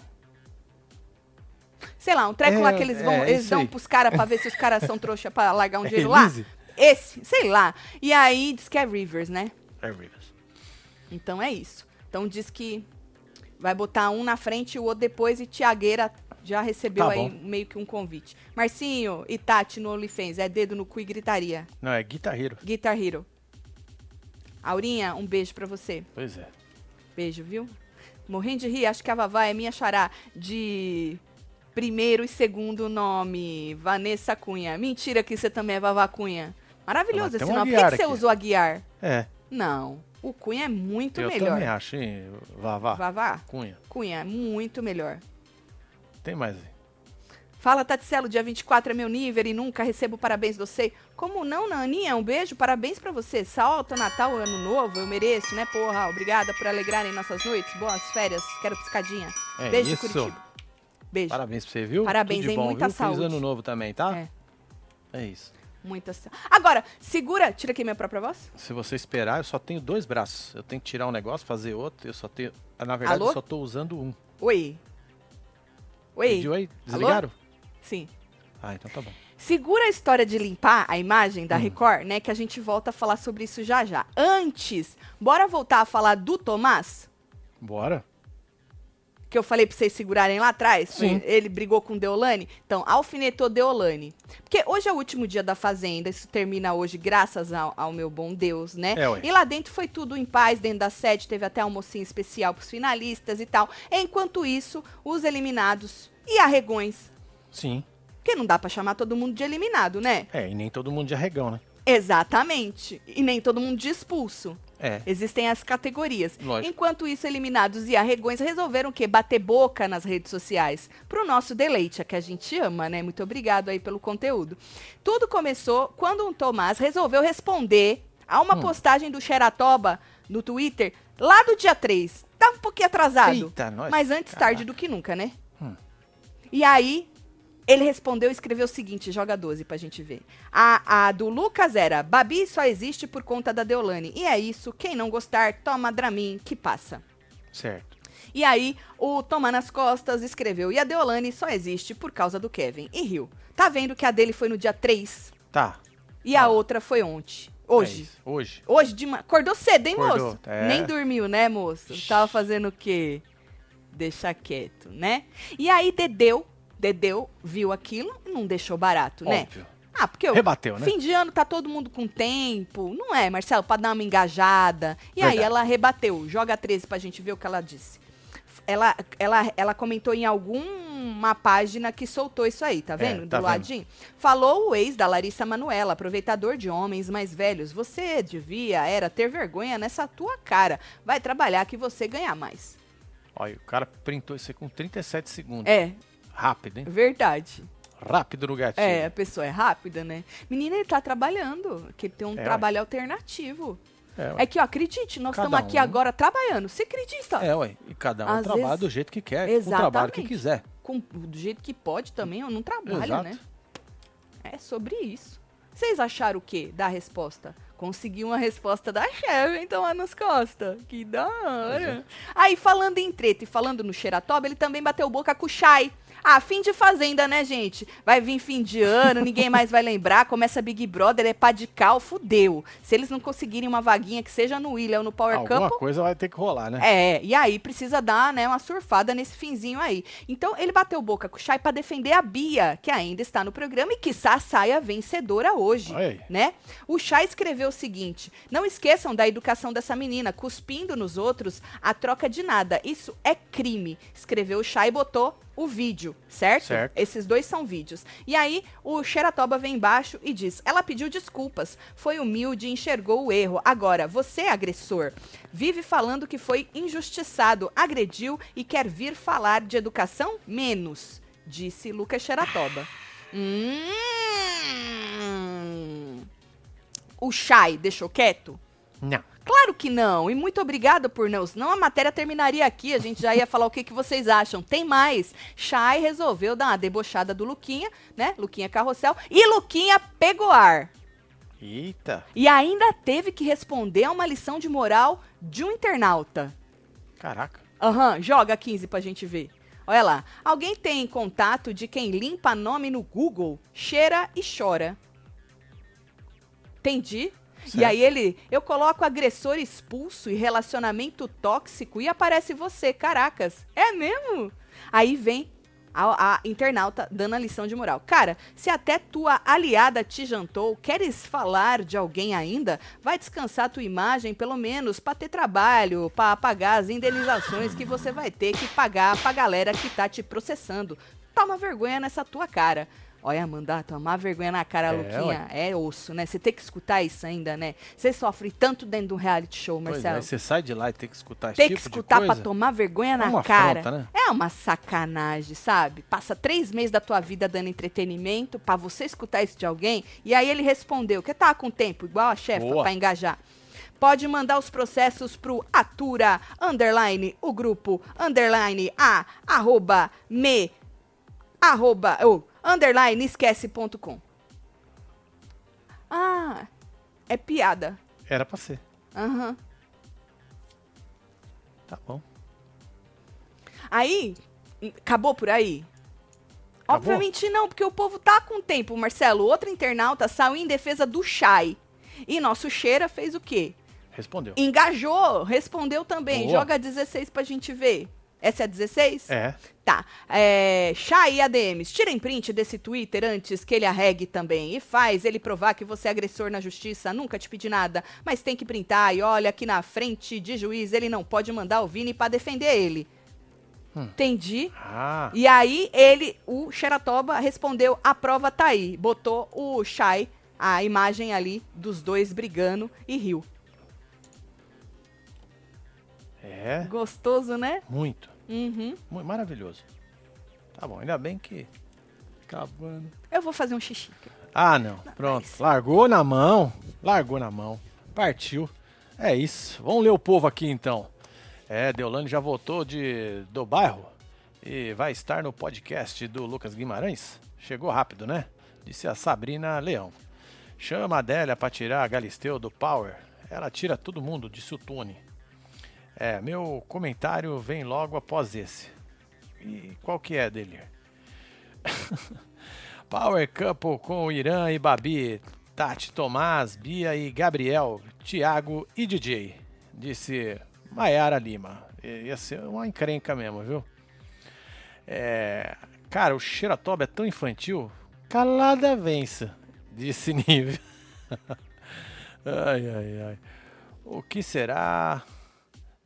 Sei lá, um treco É, lá que eles vão. é, eles dão aí. pros caras pra ver se os caras são trouxa pra largar um É dinheiro lá. Elise? Esse, sei lá. E aí diz que é Rivers, né? É Rivers. Então é isso. Então diz que vai botar um na frente e o outro depois e Tiagueira já recebeu Tá aí bom. meio que um convite. Marcinho e Tati no OnlyFans, é dedo no cu e gritaria. Não, é guitarreiro. Guitar Hero. Aurinha, um beijo pra você. Pois é. Beijo, viu? Morrendo de rir, acho que a Vavá é minha xará de primeiro e segundo nome, Vanessa Cunha. Mentira que você também é Vavá Cunha. Maravilhoso esse nome. Por que, que você usou Aguiar? É, Não, o Cunha é muito eu melhor. também acho, hein, Vavá? Vavá, Cunha. Cunha é muito melhor. Tem mais aí. Fala, Taticelo, dia 24 é meu nível e nunca recebo parabéns do você. Como não, Naninha? Um beijo, parabéns pra você. Salto, Natal, Ano Novo, eu mereço, né, porra? Obrigada por alegrarem nossas noites. Boas férias, quero piscadinha. É beijo isso. Curitiba. Beijo. Parabéns pra você, viu? Parabéns, Tudo de hein? bom, Muita viu? saúde. Feliz ano novo também, tá? É. É isso. Muita sa- Agora, segura. Tira aqui minha própria voz. Se você esperar, eu só tenho dois braços. Eu tenho que tirar um negócio, fazer outro. Eu só tenho. ah, Na verdade, Alô? eu só tô usando um. Oi. Oi. Pediu aí? Desligaram? Sim. Ah, então tá bom. Segura a história de limpar a imagem Hum. da Record, né? Que a gente volta a falar sobre isso já já. Antes, bora voltar a falar do Tomás? Bora. Que eu falei pra vocês segurarem lá atrás? Sim. Ele brigou com Deolane? Então, alfinetou Deolane. Porque hoje é o último dia da Fazenda, isso termina hoje, graças ao, ao meu bom Deus, né? É, e lá dentro foi tudo em paz, dentro da sede, teve até almocinho especial pros finalistas e tal. Enquanto isso, os eliminados e arregões. Sim. Porque não dá pra chamar todo mundo de eliminado, né? É, e nem todo mundo de arregão, né? Exatamente. E nem todo mundo de expulso. É. Existem as categorias. Lógico. Enquanto isso, eliminados e arregões resolveram o quê? Bater boca nas redes sociais. Pro nosso deleite, a que a gente ama, né? Muito obrigado aí pelo conteúdo. Tudo começou quando um Tomás resolveu responder a uma Hum. postagem do Xeratoba no Twitter lá do dia 3. Tava um pouquinho atrasado. Eita, nós. Mas antes tarde do que nunca, né? Hum. E aí, ele respondeu e escreveu o seguinte, joga 12 pra gente ver. A, a do Lucas era, Babi só existe por conta da Deolane. E é isso, quem não gostar, toma Dramin, que passa. Certo. E aí, o Tomar nas Costas escreveu: E a Deolane só existe por causa do Kevin. E riu. Tá vendo que a dele foi no dia 3 Tá. e a outra foi ontem. é Hoje. isso. Hoje. Hoje de ma... Acordou cedo, hein, Acordou, moço? é. Nem dormiu, né, moço? Tava fazendo o quê? Deixa quieto, né? E aí, Dedeu, Dedeu viu aquilo e não deixou barato, né? Óbvio. Ah, porque o Rebateu, né? fim de ano tá todo mundo com tempo. Não é, Marcelo? Pra dar uma engajada. E aí Verdade. ela rebateu. Joga 13 pra gente ver o que ela disse. Ela, ela, ela comentou em alguma página que soltou isso aí, tá vendo? tá Do vendo. ladinho. Falou o ex da Larissa Manoela, aproveitador de homens mais velhos. Você devia, era, ter vergonha nessa tua cara. Vai trabalhar que você ganha mais. Olha, o cara printou isso aí com 37 segundos. É, Rápido, hein? verdade. Rápido no gatilho. É, a pessoa é rápida, né? Menina, ele tá trabalhando, que ele tem um É, ué. trabalho alternativo. É, ué. É que, ó, acredite, nós Cada estamos aqui um. agora trabalhando. Você acredita? É, ué. E cada um Às trabalha vezes- do jeito que quer, com o trabalho que Exatamente. quiser. Com, do jeito que pode também, eu não trabalho, Exato. né? É sobre isso. Vocês acharam o quê da resposta? Consegui uma resposta da chefe, então lá nas costas. Que da hora. é. Aí, falando em treta e falando no Xeratoba, ele também bateu boca com o Shai. Ah, fim de fazenda, né, gente? Vai vir fim de ano, ninguém mais vai lembrar. Começa Big Brother, é pá de cal, fudeu. Se eles não conseguirem uma vaguinha que seja no William ou no Power Alguma Couple, coisa vai ter que rolar, né? é, e aí precisa dar, né, uma surfada nesse finzinho aí. Então ele bateu boca com o Chay pra defender a Bia, que ainda está no programa e que saia vencedora hoje, aí. né? O Chay escreveu o seguinte: "Não esqueçam da educação dessa menina, cuspindo nos outros a troca de nada. Isso é crime." Escreveu o Chay e botou o vídeo, certo? Certo. Esses dois são vídeos. E aí, o Xeratoba vem embaixo e diz: ela pediu desculpas, foi humilde e enxergou o erro. Agora, você, agressor, vive falando que foi injustiçado, agrediu e quer vir falar de educação? Menos, disse Lucas Xeratoba. Hum. O Chay deixou quieto? Não. Claro que não, e muito obrigada por não. Senão a matéria terminaria aqui, a gente já ia falar o que, que vocês acham. Tem mais. Chay resolveu dar uma debochada do Luquinha, né? Luquinha Carrossel. E Luquinha pegou ar. Eita. E ainda teve que responder a uma lição de moral de um internauta. Caraca. Aham, joga 15 pra gente ver. Olha lá. Alguém tem contato de quem limpa nome no Google, cheira e chora. Entendi. E Certo. aí ele, eu coloco agressor expulso e relacionamento tóxico e aparece você, caracas. É mesmo? Aí vem a, a internauta dando a lição de moral. Cara, se até tua aliada te jantou, queres falar de alguém ainda? Vai descansar tua imagem, pelo menos, pra ter trabalho, pra pagar as indenizações que você vai ter que pagar pra galera que tá te processando. Toma vergonha nessa tua cara. Olha, Amanda, tomar vergonha na cara, É, Luquinha, é osso, né? Você tem que escutar isso ainda, né? Você sofre tanto dentro de um reality show, Pois Marcelo. é, você sai de lá e tem que escutar Tem que tipo escutar coisa. tomar vergonha na uma cara. afronta, né? É uma sacanagem, sabe? Passa três meses da tua vida dando entretenimento pra você escutar isso de alguém. E aí ele respondeu que tá com tempo, igual a chefa, Boa. pra engajar. Pode mandar os processos pro Atura, underline, o grupo, underline, a, arroba, me, arroba, ou, underline, esquece.com. Ah, é piada. Era pra ser. Aham. Tá bom. Aí, acabou por aí? Acabou? Obviamente não, porque o povo tá com tempo, Marcelo. Outro internauta saiu em defesa do Chay. E nosso Cheira fez o quê? Respondeu. Engajou, respondeu também. Boa. Joga 16 pra gente ver. Essa é a 16? É. Tá. É, Chay ADMs, tirem print desse Twitter antes que ele arregue também. E faz ele provar que você é agressor na justiça. Nunca te pedi nada, mas tem que printar. E olha, aqui na frente de juiz, ele não pode mandar o Vini pra defender ele. Entendi. Ah, E aí ele, o Xeratoba, respondeu: a prova tá aí. Botou o Shai, a imagem ali dos dois brigando e riu. é. Gostoso, né? Muito. Uhum. Muito maravilhoso. Tá bom, ainda bem que. Acabando. Eu vou fazer um xixi. Ah, não. Pronto. mas- Largou na mão. Largou na mão. Partiu. É isso. Vamos ler o povo aqui então. É, Deolane já voltou de do bairro e vai estar no podcast do Lucas Guimarães. Chegou rápido, né? Disse a Sabrina Leão. Chama a Adélia pra tirar a Galisteu do Power. Ela tira todo mundo, disse o Tony. É, meu comentário vem logo após esse. E qual que é dele? Power Couple com Irã e Babi, Tati, Tomás, Bia e Gabriel, Thiago e DJ, disse Maiara Lima. Ia ser uma encrenca mesmo, viu? É, cara, o Xeratoba é tão infantil. Calada vença, disse Nível. ai, ai, ai. O que será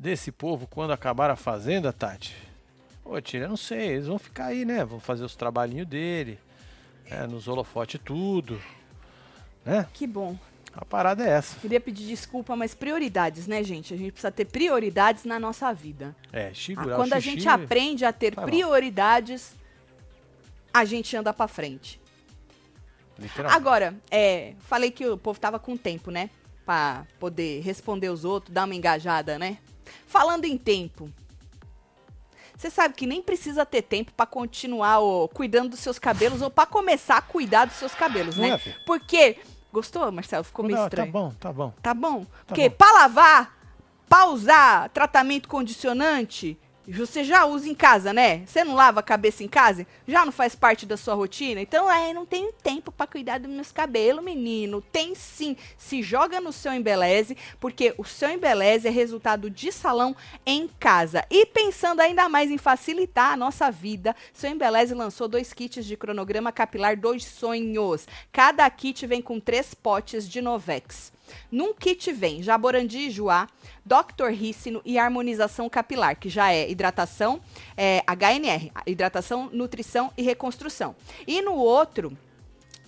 desse povo quando acabar a fazenda, Tati? Ô, Tira, não sei. Eles vão ficar aí, né? Vão fazer os trabalhinhos dele. É, nos holofotes tudo. Né? Que bom. A parada é essa. Queria pedir desculpa, mas prioridades, né, gente? A gente precisa ter prioridades na nossa vida. É, Chico, Ah, Quando a gente aprende a ter prioridades, a gente anda pra frente. Agora, é, falei que o povo tava com tempo, né? Pra poder responder os outros, dar uma engajada, né? Falando em tempo. Você sabe que nem precisa ter tempo pra continuar ó, cuidando dos seus cabelos ou pra começar a cuidar dos seus cabelos, né? é, filho? Porque. Gostou, Marcelo? Ficou meio Não, estranho. Tá bom, tá bom. Tá bom? Porque bom. pra lavar, pra usar tratamento condicionante, você já usa em casa, né? Você não lava a cabeça em casa? Já não faz parte da sua rotina? Então, é, não tenho tempo pra cuidar dos meus cabelos, menino. Tem sim. Se joga no seu embeleze, porque o seu embeleze é resultado de salão em casa. E pensando ainda mais em facilitar a nossa vida, seu embeleze lançou dois kits de cronograma capilar Dois Sonhos. Cada kit vem com três potes de Novex. Num kit vem Jaborandi e Joá, Dr. Rícino e harmonização capilar, que já é hidratação, é, HNR, hidratação, nutrição e reconstrução. E no outro,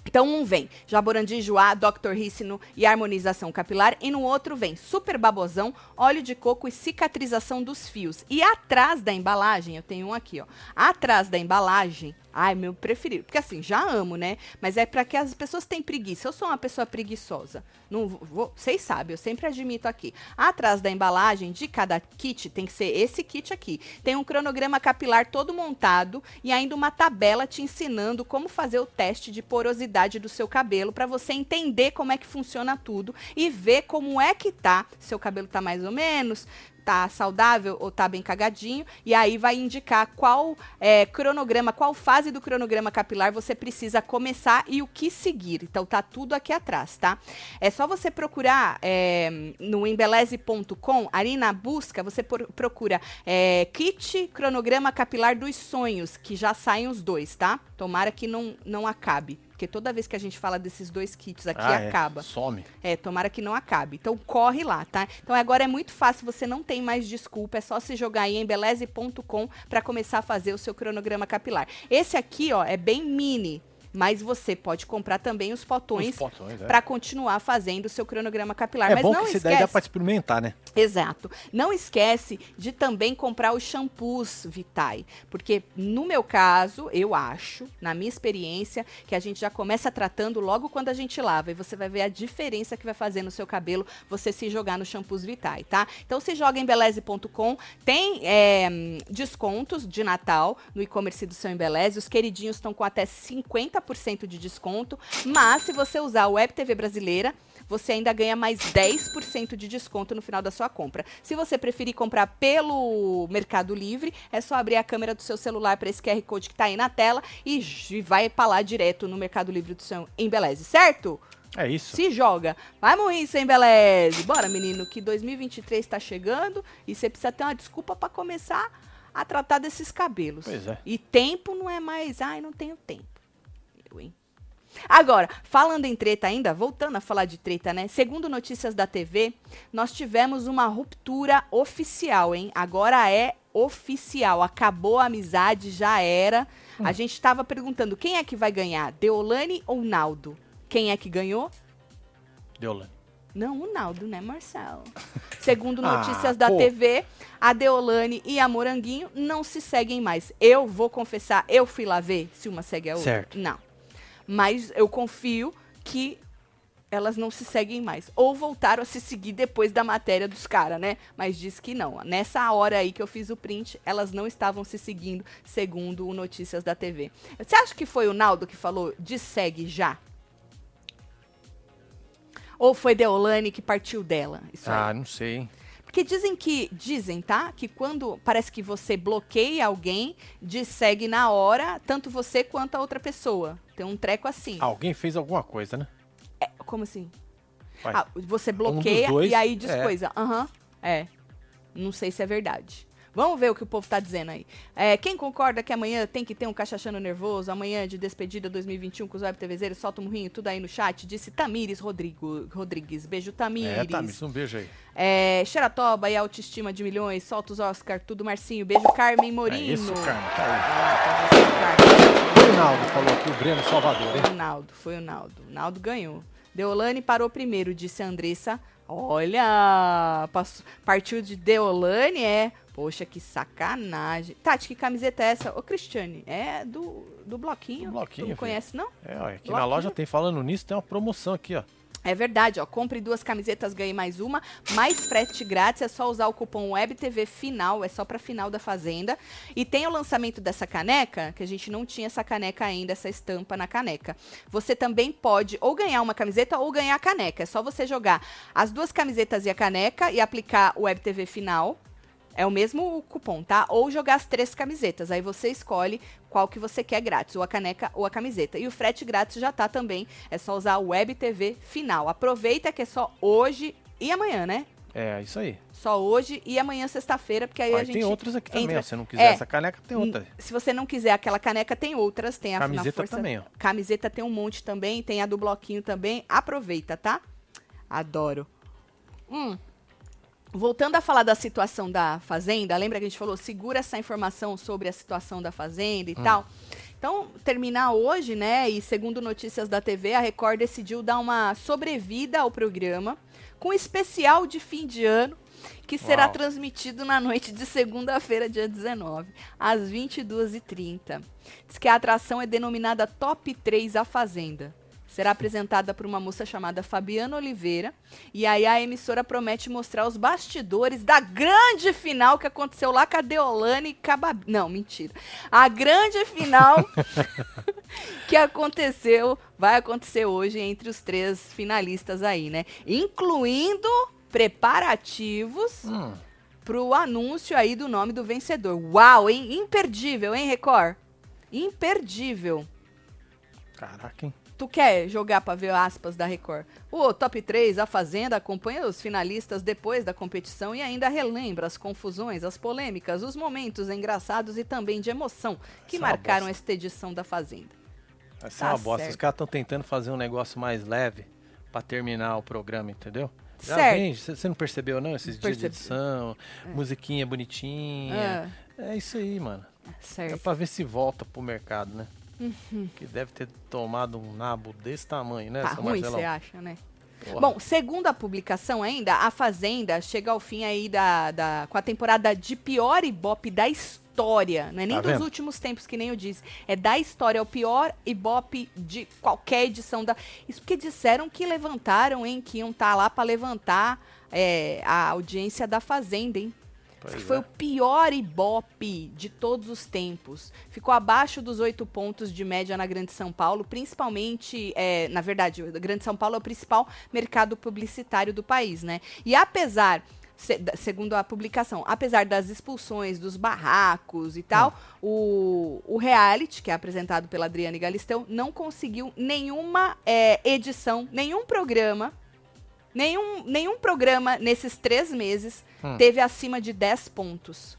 então, um vem Jaborandi Joá, Dr. Rícino e harmonização capilar. E no outro vem Super Babosão, óleo de coco e cicatrização dos fios. E atrás da embalagem, eu tenho um aqui, ó. Atrás da embalagem, ai, meu preferido. Porque assim, já amo, né? Mas é para que as pessoas têm preguiça. Eu sou uma pessoa preguiçosa. Não vou, vocês sabem, eu sempre admito aqui. Atrás da embalagem de cada kit, tem que ser esse kit aqui. Tem um cronograma capilar todo montado e ainda uma tabela te ensinando como fazer o teste de porosidade do seu cabelo para você entender como é que funciona tudo e ver como é que tá. Seu cabelo tá mais ou menos, tá saudável ou tá bem cagadinho, e aí vai indicar qual é, cronograma, qual fase do cronograma capilar você precisa começar e o que seguir. Então tá tudo aqui atrás, tá? É só você procurar é, no embeleze.com, ali na busca, você por- procura é, kit cronograma capilar dos sonhos, que já saem os dois, tá? Tomara que não, não acabe. Porque toda vez que a gente fala desses dois kits aqui, Ah, é, acaba. Some. É, tomara que não acabe. Então corre lá, tá? Então agora é muito fácil, você não tem mais desculpa, é só se jogar aí em embeleze.com para começar a fazer o seu cronograma capilar. Esse aqui, ó, é bem mini, mas você pode comprar também os potões potões, é. para continuar fazendo o seu cronograma capilar. É mas bom não que esquece. daí dá pra experimentar, né? Exato. Não esquece de também comprar os shampoos Vitae, porque no meu caso, eu acho, na minha experiência, que a gente já começa tratando logo quando a gente lava e você vai ver a diferença que vai fazer no seu cabelo você se jogar no shampoos Vitae, tá? Então se joga em beleze.com, tem é, descontos de Natal no e-commerce do seu Embeleze, os queridinhos estão com até 50% de desconto, mas se você usar o Web TV Brasileira, você ainda ganha mais 10% de desconto no final da sua compra. Se você preferir comprar pelo Mercado Livre, é só abrir a câmera do seu celular para esse QR Code que está aí na tela e vai para lá direto no Mercado Livre do seu Embeleze, certo? É isso. Se joga. Vai morrer sem Embeleze. Bora, menino, que 2023 está chegando e você precisa ter uma desculpa para começar a tratar desses cabelos. Pois é. E tempo não é mais, ai, não tenho tempo. Hein? Agora, falando em treta ainda, voltando a falar de treta, né? Segundo notícias da TV, nós tivemos uma ruptura oficial, hein? Agora é oficial. Acabou a amizade, já era. A gente estava perguntando quem é que vai ganhar, Deolane ou Naldo? Quem é que ganhou? Deolane. Não, o Naldo, né, Marcelo? Segundo Ah, notícias da pô. TV, a Deolane e a Moranguinho não se seguem mais. Eu vou confessar, eu fui lá ver se uma segue a outra. Certo. Não. Mas eu confio que elas não se seguem mais. Ou voltaram a se seguir depois da matéria dos caras, né? Mas diz que não. Nessa hora aí que eu fiz o print, elas não estavam se seguindo, segundo o Notícias da TV. Você acha que foi o Naldo que falou de segue já? Ou foi Deolane que partiu dela? Ah, não sei? Porque dizem que, dizem, tá? Que quando parece que você bloqueia alguém, de segue na hora, tanto você quanto a outra pessoa. Tem um treco assim. Alguém fez alguma coisa, né? É, como assim? Ah, você bloqueia dois, e aí diz é. coisa. Aham, é. Não sei se é verdade. Vamos ver o que o povo tá dizendo aí. É, quem concorda que amanhã tem que ter um cachachano nervoso, amanhã de despedida 2021 com os web TVzeiros, solta um murrinho, tudo aí no chat, disse Tamires Rodrigo, Rodrigues. Beijo, Tamires. É, Tamires, um beijo aí. É, Xeratoba e autoestima de milhões, solta os Oscar, tudo Marcinho. Beijo, Carmen Morino. É isso, Carmen, tá. Ah, Carmen. O Rinaldo falou aqui, o Breno Salvador, hein? Foi o Naldo, foi o Naldo. O Naldo ganhou. Deolane parou primeiro, disse a Andressa. Olha, passou- partiu de Deolane, é. Poxa, que sacanagem. Tati, que camiseta é essa? Ô, Cristiane, é do, do bloquinho. Do bloquinho, Tu não filho. conhece, não? É, olha, aqui na Bloquinho. loja tem, falando nisso, tem uma promoção aqui, ó. É verdade, ó. Compre duas camisetas, ganhe mais uma. Mais frete grátis, é só usar o cupom WebTV Final, é só pra final da Fazenda. E tem o lançamento dessa caneca, que a gente não tinha essa caneca ainda, essa estampa na caneca. Você também pode ou ganhar uma camiseta ou ganhar a caneca. É só você jogar as duas camisetas e a caneca e aplicar o WebTV Final. É o mesmo cupom, tá? Ou jogar as três camisetas. Aí você escolhe qual que você quer grátis, ou a caneca ou a camiseta. E o frete grátis já tá também. É só usar o Web TV Final. Aproveita que é só hoje e amanhã, né? É, isso aí. Só hoje e amanhã, sexta-feira, porque aí Ó, a gente. tem outras aqui também, entra- ó. Se você não quiser É. essa caneca, tem outra. Se você não quiser aquela caneca, tem outras. Tem a Camiseta força... também, ó. Camiseta tem um monte também. Tem a do bloquinho também. Aproveita, tá? Adoro. Hum. Voltando a falar da situação da Fazenda, lembra que a gente falou, segura essa informação sobre a situação da Fazenda e tal? Então, terminar hoje, né? E segundo notícias da TV, a Record decidiu dar uma sobrevida ao programa com um especial de fim de ano que será Uau. transmitido na noite de segunda-feira, dia 19, às 22h30. Diz que a atração é denominada Top 3 A Fazenda. Será apresentada por uma moça chamada Fabiana Oliveira. E aí a emissora promete mostrar os bastidores da grande final que aconteceu lá com a Deolane e Cababi. Não, mentira. A grande final que aconteceu, vai acontecer hoje entre os três finalistas aí, né? Incluindo preparativos Hum, pro anúncio aí do nome do vencedor. Uau, hein? Imperdível, hein, Record? Imperdível. caraca, hein? Tu quer jogar pra ver aspas da Record? O Top 3, a Fazenda, acompanha os finalistas depois da competição e ainda relembra as confusões, as polêmicas, os momentos engraçados e também de emoção que Essa é marcaram bosta. esta edição da Fazenda. Essa Tá é uma bosta. certo. Os caras estão tentando fazer um negócio mais leve pra terminar o programa, entendeu? Já Certo. vem, você não percebeu não? Esses dias de Percebi. edição, musiquinha bonitinha. É isso aí, mano. É certo. pra ver se volta pro mercado, né? Uhum. Que deve ter tomado um nabo desse tamanho, né, Tá ruim, você acha, né? Porra. Bom, segundo a publicação ainda, a Fazenda chega ao fim aí da, da- com a temporada de pior ibope da história. Não é nem Tá dos vendo? últimos tempos, que nem eu disse. É da história, é o pior ibope de qualquer edição da. Isso porque disseram que levantaram, hein? Que iam estar lá pra levantar é, a audiência da Fazenda, hein? Pois que foi é. o pior Ibope de todos os tempos. Ficou abaixo dos oito pontos de média na Grande São Paulo, principalmente, é, na verdade, a Grande São Paulo é o principal mercado publicitário do país, né? E apesar, segundo a publicação, apesar das expulsões, dos barracos e tal, o, o reality, que é apresentado pela Adriane Galisteu, não conseguiu nenhuma é, edição, nenhum programa Nenhum, nenhum programa nesses três meses Hum. teve acima de 10 pontos.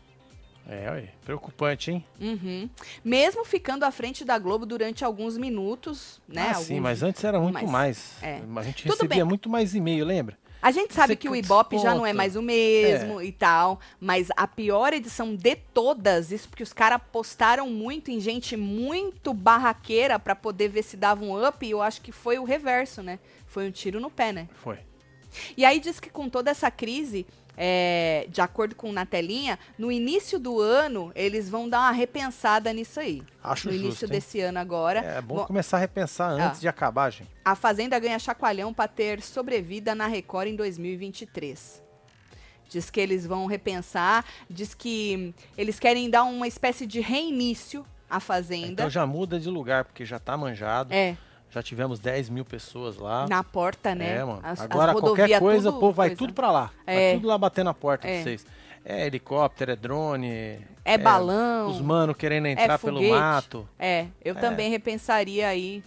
É, ué, preocupante, hein? Uhum. Mesmo ficando à frente da Globo durante alguns minutos, né? ah, sim, alguns mas antes era muito mas- mais. é. A gente Tudo recebia bem. muito mais e-mail, lembra? A gente sabe Você que o Ibope já não é mais o mesmo e tal, mas a pior edição de todas, isso porque os caras postaram muito em gente muito barraqueira pra poder ver se dava um up, e eu acho que foi o reverso, né? Foi um tiro no pé, né? Foi. E aí diz que com toda essa crise, é, de acordo com o Natelinha, no início do ano eles vão dar uma repensada nisso aí. Acho no justo. início hein? desse ano agora. É bom Bom, começar a repensar antes Ah. de acabar, gente. a Fazenda ganha chacoalhão para ter sobrevida na Record em 2023. Diz que eles vão repensar, diz que eles querem dar uma espécie de reinício à Fazenda. Então já muda de lugar, porque já tá manjado. é, Já tivemos 10 mil pessoas lá. Na porta, né? É, mano. As- as Agora qualquer rodovia, coisa, tudo pô, vai coisa. tudo pra lá. É. Vai tudo lá bater na porta É. de vocês. É helicóptero, é drone. É balão. Os mano querendo entrar pelo foguete. mato. É, eu É. também repensaria aí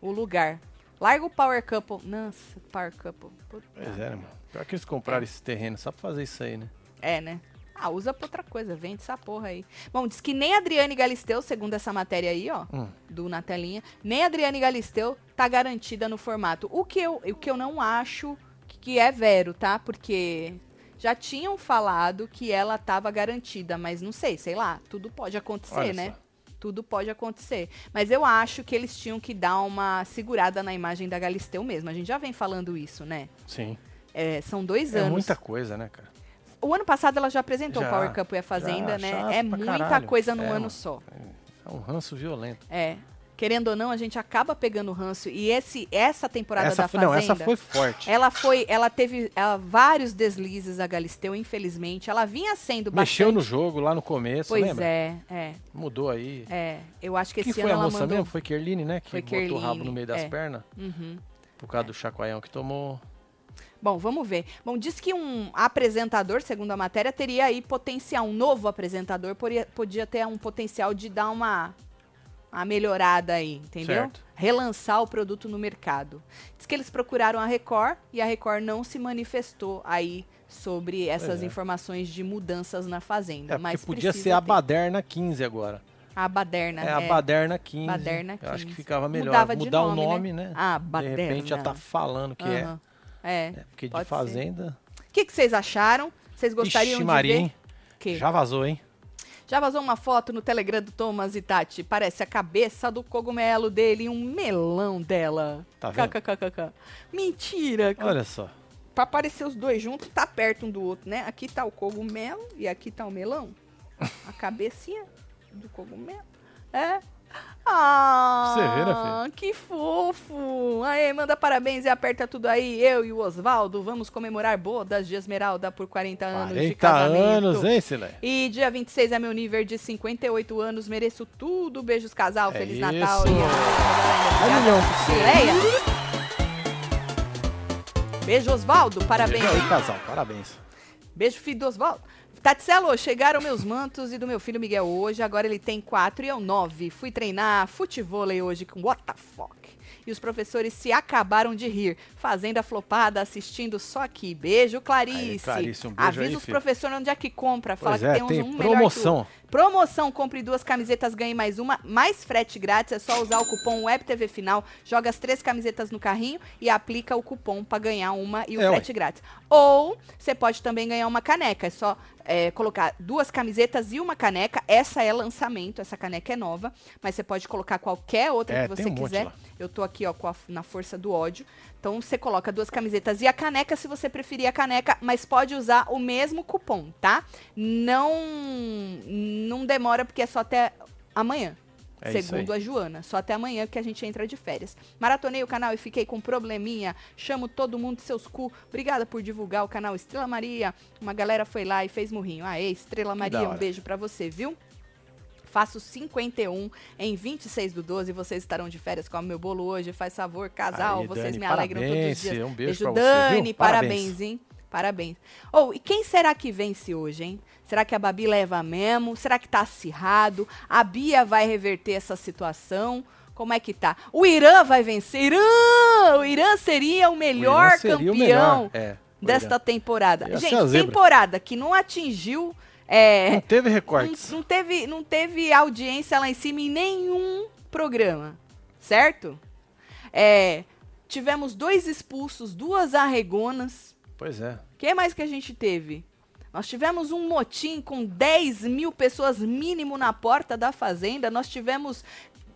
o lugar. Larga o Power Couple. Nossa, Power Couple. Puta. Pois é, né, mano? Pior que eles compraram esse terreno só pra fazer isso aí, né? É, né? Ah, usa pra outra coisa, vende essa porra aí. Bom, diz que nem a Adriane Galisteu, segundo essa matéria aí, ó, Hum. do na telinha, nem a Adriane Galisteu tá garantida no formato. O que eu, o que eu não acho que é vero, tá? Porque já tinham falado que ela tava garantida, mas não sei, sei lá, tudo pode acontecer, Olha né? só. Tudo pode acontecer. Mas eu acho que eles tinham que dar uma segurada na imagem da Galisteu mesmo. A gente já vem falando isso, né? Sim. É, são dois É anos. muita coisa, né, cara? O ano passado ela já apresentou Já, o Power Cup e a Fazenda, já, né? É muita caralho. coisa num É, ano só. É um ranço violento. É. Querendo ou não, a gente acaba pegando ranço. E esse, essa temporada Essa da foi, Fazenda. não, essa foi forte. Ela foi. Ela teve ela, vários deslizes, a Galisteu, infelizmente. Ela vinha sendo Mexeu bastante. no jogo lá no começo, Pois lembra? é, é. Mudou aí. É. Eu acho que Quem esse foi ano a ela moça mandou. mesmo? Foi Kerline, né? Que Foi botou o rabo Kerline, no meio das é. pernas. Uhum. Por causa do chacoalhão que tomou. Bom, vamos ver. Bom, diz que um apresentador, segundo a matéria, teria aí potencial. Um novo apresentador poria- podia ter um potencial de dar uma, uma melhorada aí, entendeu? Certo. Relançar o produto no mercado. Diz que eles procuraram a Record e a Record não se manifestou aí sobre essas é. informações de mudanças na Fazenda. É, mas podia ser a ter. Baderna 15 agora. A Baderna. É, a Baderna 15. Baderna Eu acho que 15. ficava melhor. Mudava de Mudar nome, o nome, né? né? Ah, De Baderna. repente já tá falando que é. É. É, Porque de. Fazenda. O que, que vocês acharam? Vocês gostariam Ixi, de Maria, ver? hein? Que? Já vazou, hein? Já vazou uma foto no Telegram do Thomas e Tati. Parece a cabeça do cogumelo dele e um melão dela. Tá vendo? KKKKK. Mentira. Olha só. Pra aparecer os dois juntos, tá perto um do outro, né? Aqui tá o cogumelo e aqui tá o melão. A cabecinha do cogumelo. É. Ah, Você vê, né, que fofo! Aê, manda parabéns e aperta tudo aí. Eu e o Oswaldo vamos comemorar bodas de Esmeralda por 40 anos de 40 casamento. anos, hein, Silé? E dia 26 é meu nível de 58 anos, mereço tudo. Beijos, casal, É Feliz isso. Natal. E a... Milhão pra você. Cileia. Beijo, Osvaldo. Parabéns. Beijo aí, casal. Parabéns. Beijo, filho do Osvaldo. Tatselo, chegaram meus mantos e do meu filho Miguel hoje. Agora ele tem quatro e eu nove. Fui treinar futevôlei hoje com what the fuck. E os professores se acabaram de rir. Fazenda flopada, assistindo só aqui. Beijo, Clarice. Aí, Clarice, um beijo Avisa aí, os professores onde é que compra. Fala Pois que é, tem tem um melhor que o promoção. compre duas camisetas, ganhe mais uma, mais frete grátis. É só usar o cupom WebTV Final, joga as três camisetas no carrinho e aplica o cupom para ganhar uma e o É, ué. frete grátis. Ou você pode também ganhar uma caneca. É só é, colocar duas camisetas e uma caneca. Essa é lançamento, essa caneca é nova, mas você pode colocar qualquer outra É, que você um quiser. Eu tô aqui, ó, com a- na força do ódio. Então você coloca duas camisetas e a caneca, se você preferir a caneca, mas pode usar o mesmo cupom, tá? Não não demora porque é só até amanhã. É segundo a Joana, só até amanhã que a gente entra de férias. Maratonei o canal e fiquei com probleminha. Chamo todo mundo de seus cu. Obrigada por divulgar o canal Estrela Maria. Uma galera foi lá e fez murrinho. Aê, Estrela Maria, um beijo pra você, viu? Faço 51 em 26 do 12. Vocês estarão de férias com o meu bolo hoje. Faz favor, casal. Aí, vocês Dani, me alegram todos os dias. um beijo você, Dani. viu? Parabéns. Parabéns. hein? Parabéns. Ou, e quem será que vence hoje, hein? Será que a Babi leva mesmo? Será que tá acirrado? A Bia vai reverter essa situação? Como é que tá? O Irã vai vencer? Irã! O Irã seria o melhor O seria campeão o melhor, é, o desta temporada. Gente, temporada que não atingiu. É, Não teve não, recortes. não teve, não teve audiência lá em cima em nenhum programa, certo? É, tivemos dois expulsos, duas arregonas. Pois é. O que mais que a gente teve? Nós tivemos um motim com 10 mil pessoas mínimo na porta da fazenda. Nós tivemos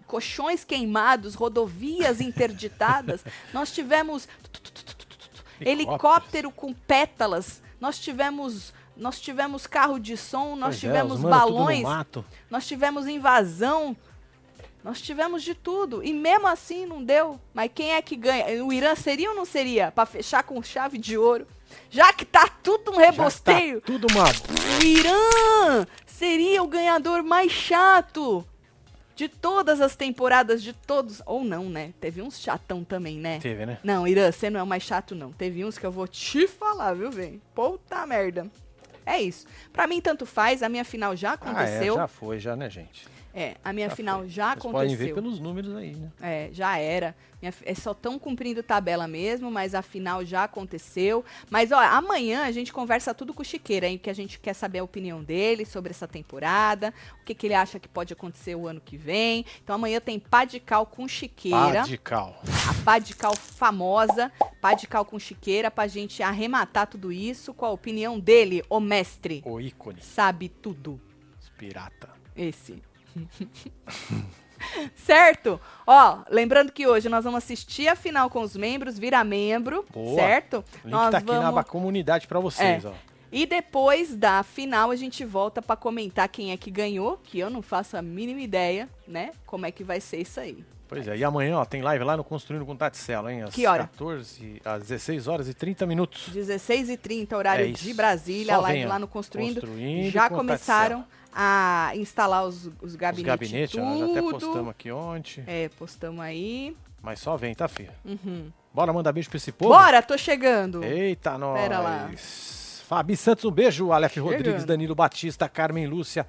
colchões queimados, rodovias interditadas. Nós tivemos helicóptero com pétalas. Nós tivemos, nós tivemos carro de som. Nós Pois é, tivemos no balões. Nós tivemos invasão. Nós tivemos de tudo. E mesmo assim não deu. Mas quem é que ganha? O Irã seria ou não seria? Pra fechar com chave de ouro. Já que tá tudo um Já rebosteio. Tá tudo uma... O Irã seria o ganhador mais chato. de todas as temporadas, de todos. Ou não, né? Teve uns chatão também, né? Teve, né? Não, Irã, você não é o mais chato, não. Teve uns que eu vou te falar, viu, vem? Puta merda. É isso. Pra mim, tanto faz. A minha final já Ah, é, aconteceu. já foi, já, né, gente? É, a minha Já final foi. já Vocês podem ver aconteceu. pelos números aí, né? É, já era. Minha é só tão cumprindo tabela mesmo, mas a final já aconteceu. Mas, ó, amanhã a gente conversa tudo com o Chiqueira, hein? Que a gente quer saber a opinião dele sobre essa temporada, o que, que ele acha que pode acontecer o ano que vem. Então amanhã tem pá de cal com Chiqueira, Radical. a pá de cal famosa, pá de cal com Chiqueira, pra gente arrematar tudo isso com a opinião dele, o mestre. O ícone. Sabe tudo. Os pirata. Esse. certo? Ó, lembrando que hoje nós vamos assistir a final com os membros, vira membro, Boa. certo? O link nós tá aqui na aba vamos... comunidade pra vocês, ó. E depois da final a gente volta pra comentar quem é que ganhou, que eu não faço a mínima ideia, né? Como é que vai ser isso aí. Pois é, e amanhã, ó, tem live lá no Construindo com Taticelo, hein? Às Que hora? 14, às 16 horas e 30 minutos. 16h30, horário É de Brasília, Só live lá no Construindo. Construindo já com começaram a instalar os, os Os gabinetes. gabinetes, ó, nós até tudo. postamos aqui ontem. É, postamos aí. Mas só vem, tá, filha? Uhum. Bora mandar beijo pra esse povo? Bora, tô chegando. Eita, nós. Pera lá. Fabi Santos, um beijo. Aleph. Rodrigues, Danilo Batista, Carmen Lúcia,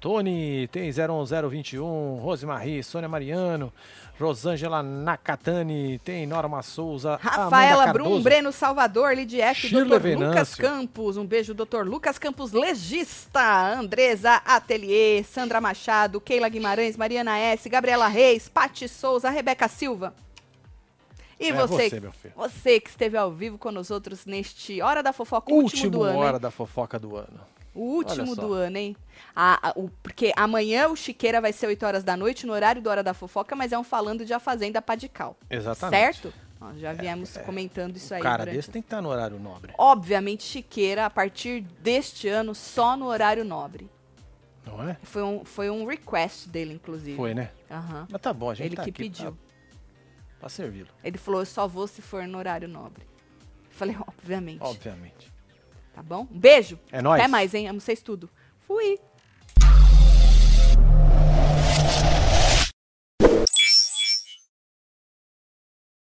Tony, tem 01021, Rosemarie, Sônia Mariano, Rosângela Nakatani, tem Norma Souza, Rafaela Amanda Brum. Breno Salvador, Shirley Dr. Lucas. Campos, um beijo, Dr. Lucas Campos, legista, Andresa Atelier, Sandra Machado, Keila Guimarães, Mariana S, Gabriela Reis, Pati Souza, Rebeca Silva. E É você, você, meu filho. você que esteve ao vivo com nós outros neste Hora da Fofoca, último, Último do ano, hora hein? da fofoca do ano. O último do ano, hein? A- a- o- porque amanhã o Chiqueira vai ser 8 horas da noite, no horário do Hora da Fofoca, mas é um falando de A Fazenda Padical. Exatamente. Certo? Nós já viemos comentando isso aí. Cara durante desse tem que estar no horário nobre. Obviamente, Chiqueira, a partir deste ano, só no horário nobre. Não é? Foi um, foi um request dele, inclusive. Foi, né? Aham. Mas tá bom, a gente Ele tá que pediu. Pra, pra servi-lo, Ele falou, eu só vou se for no horário nobre. Falei, obviamente. obviamente. Tá bom? Um beijo. É nóis. Até mais, hein? Amo vocês tudo. Fui.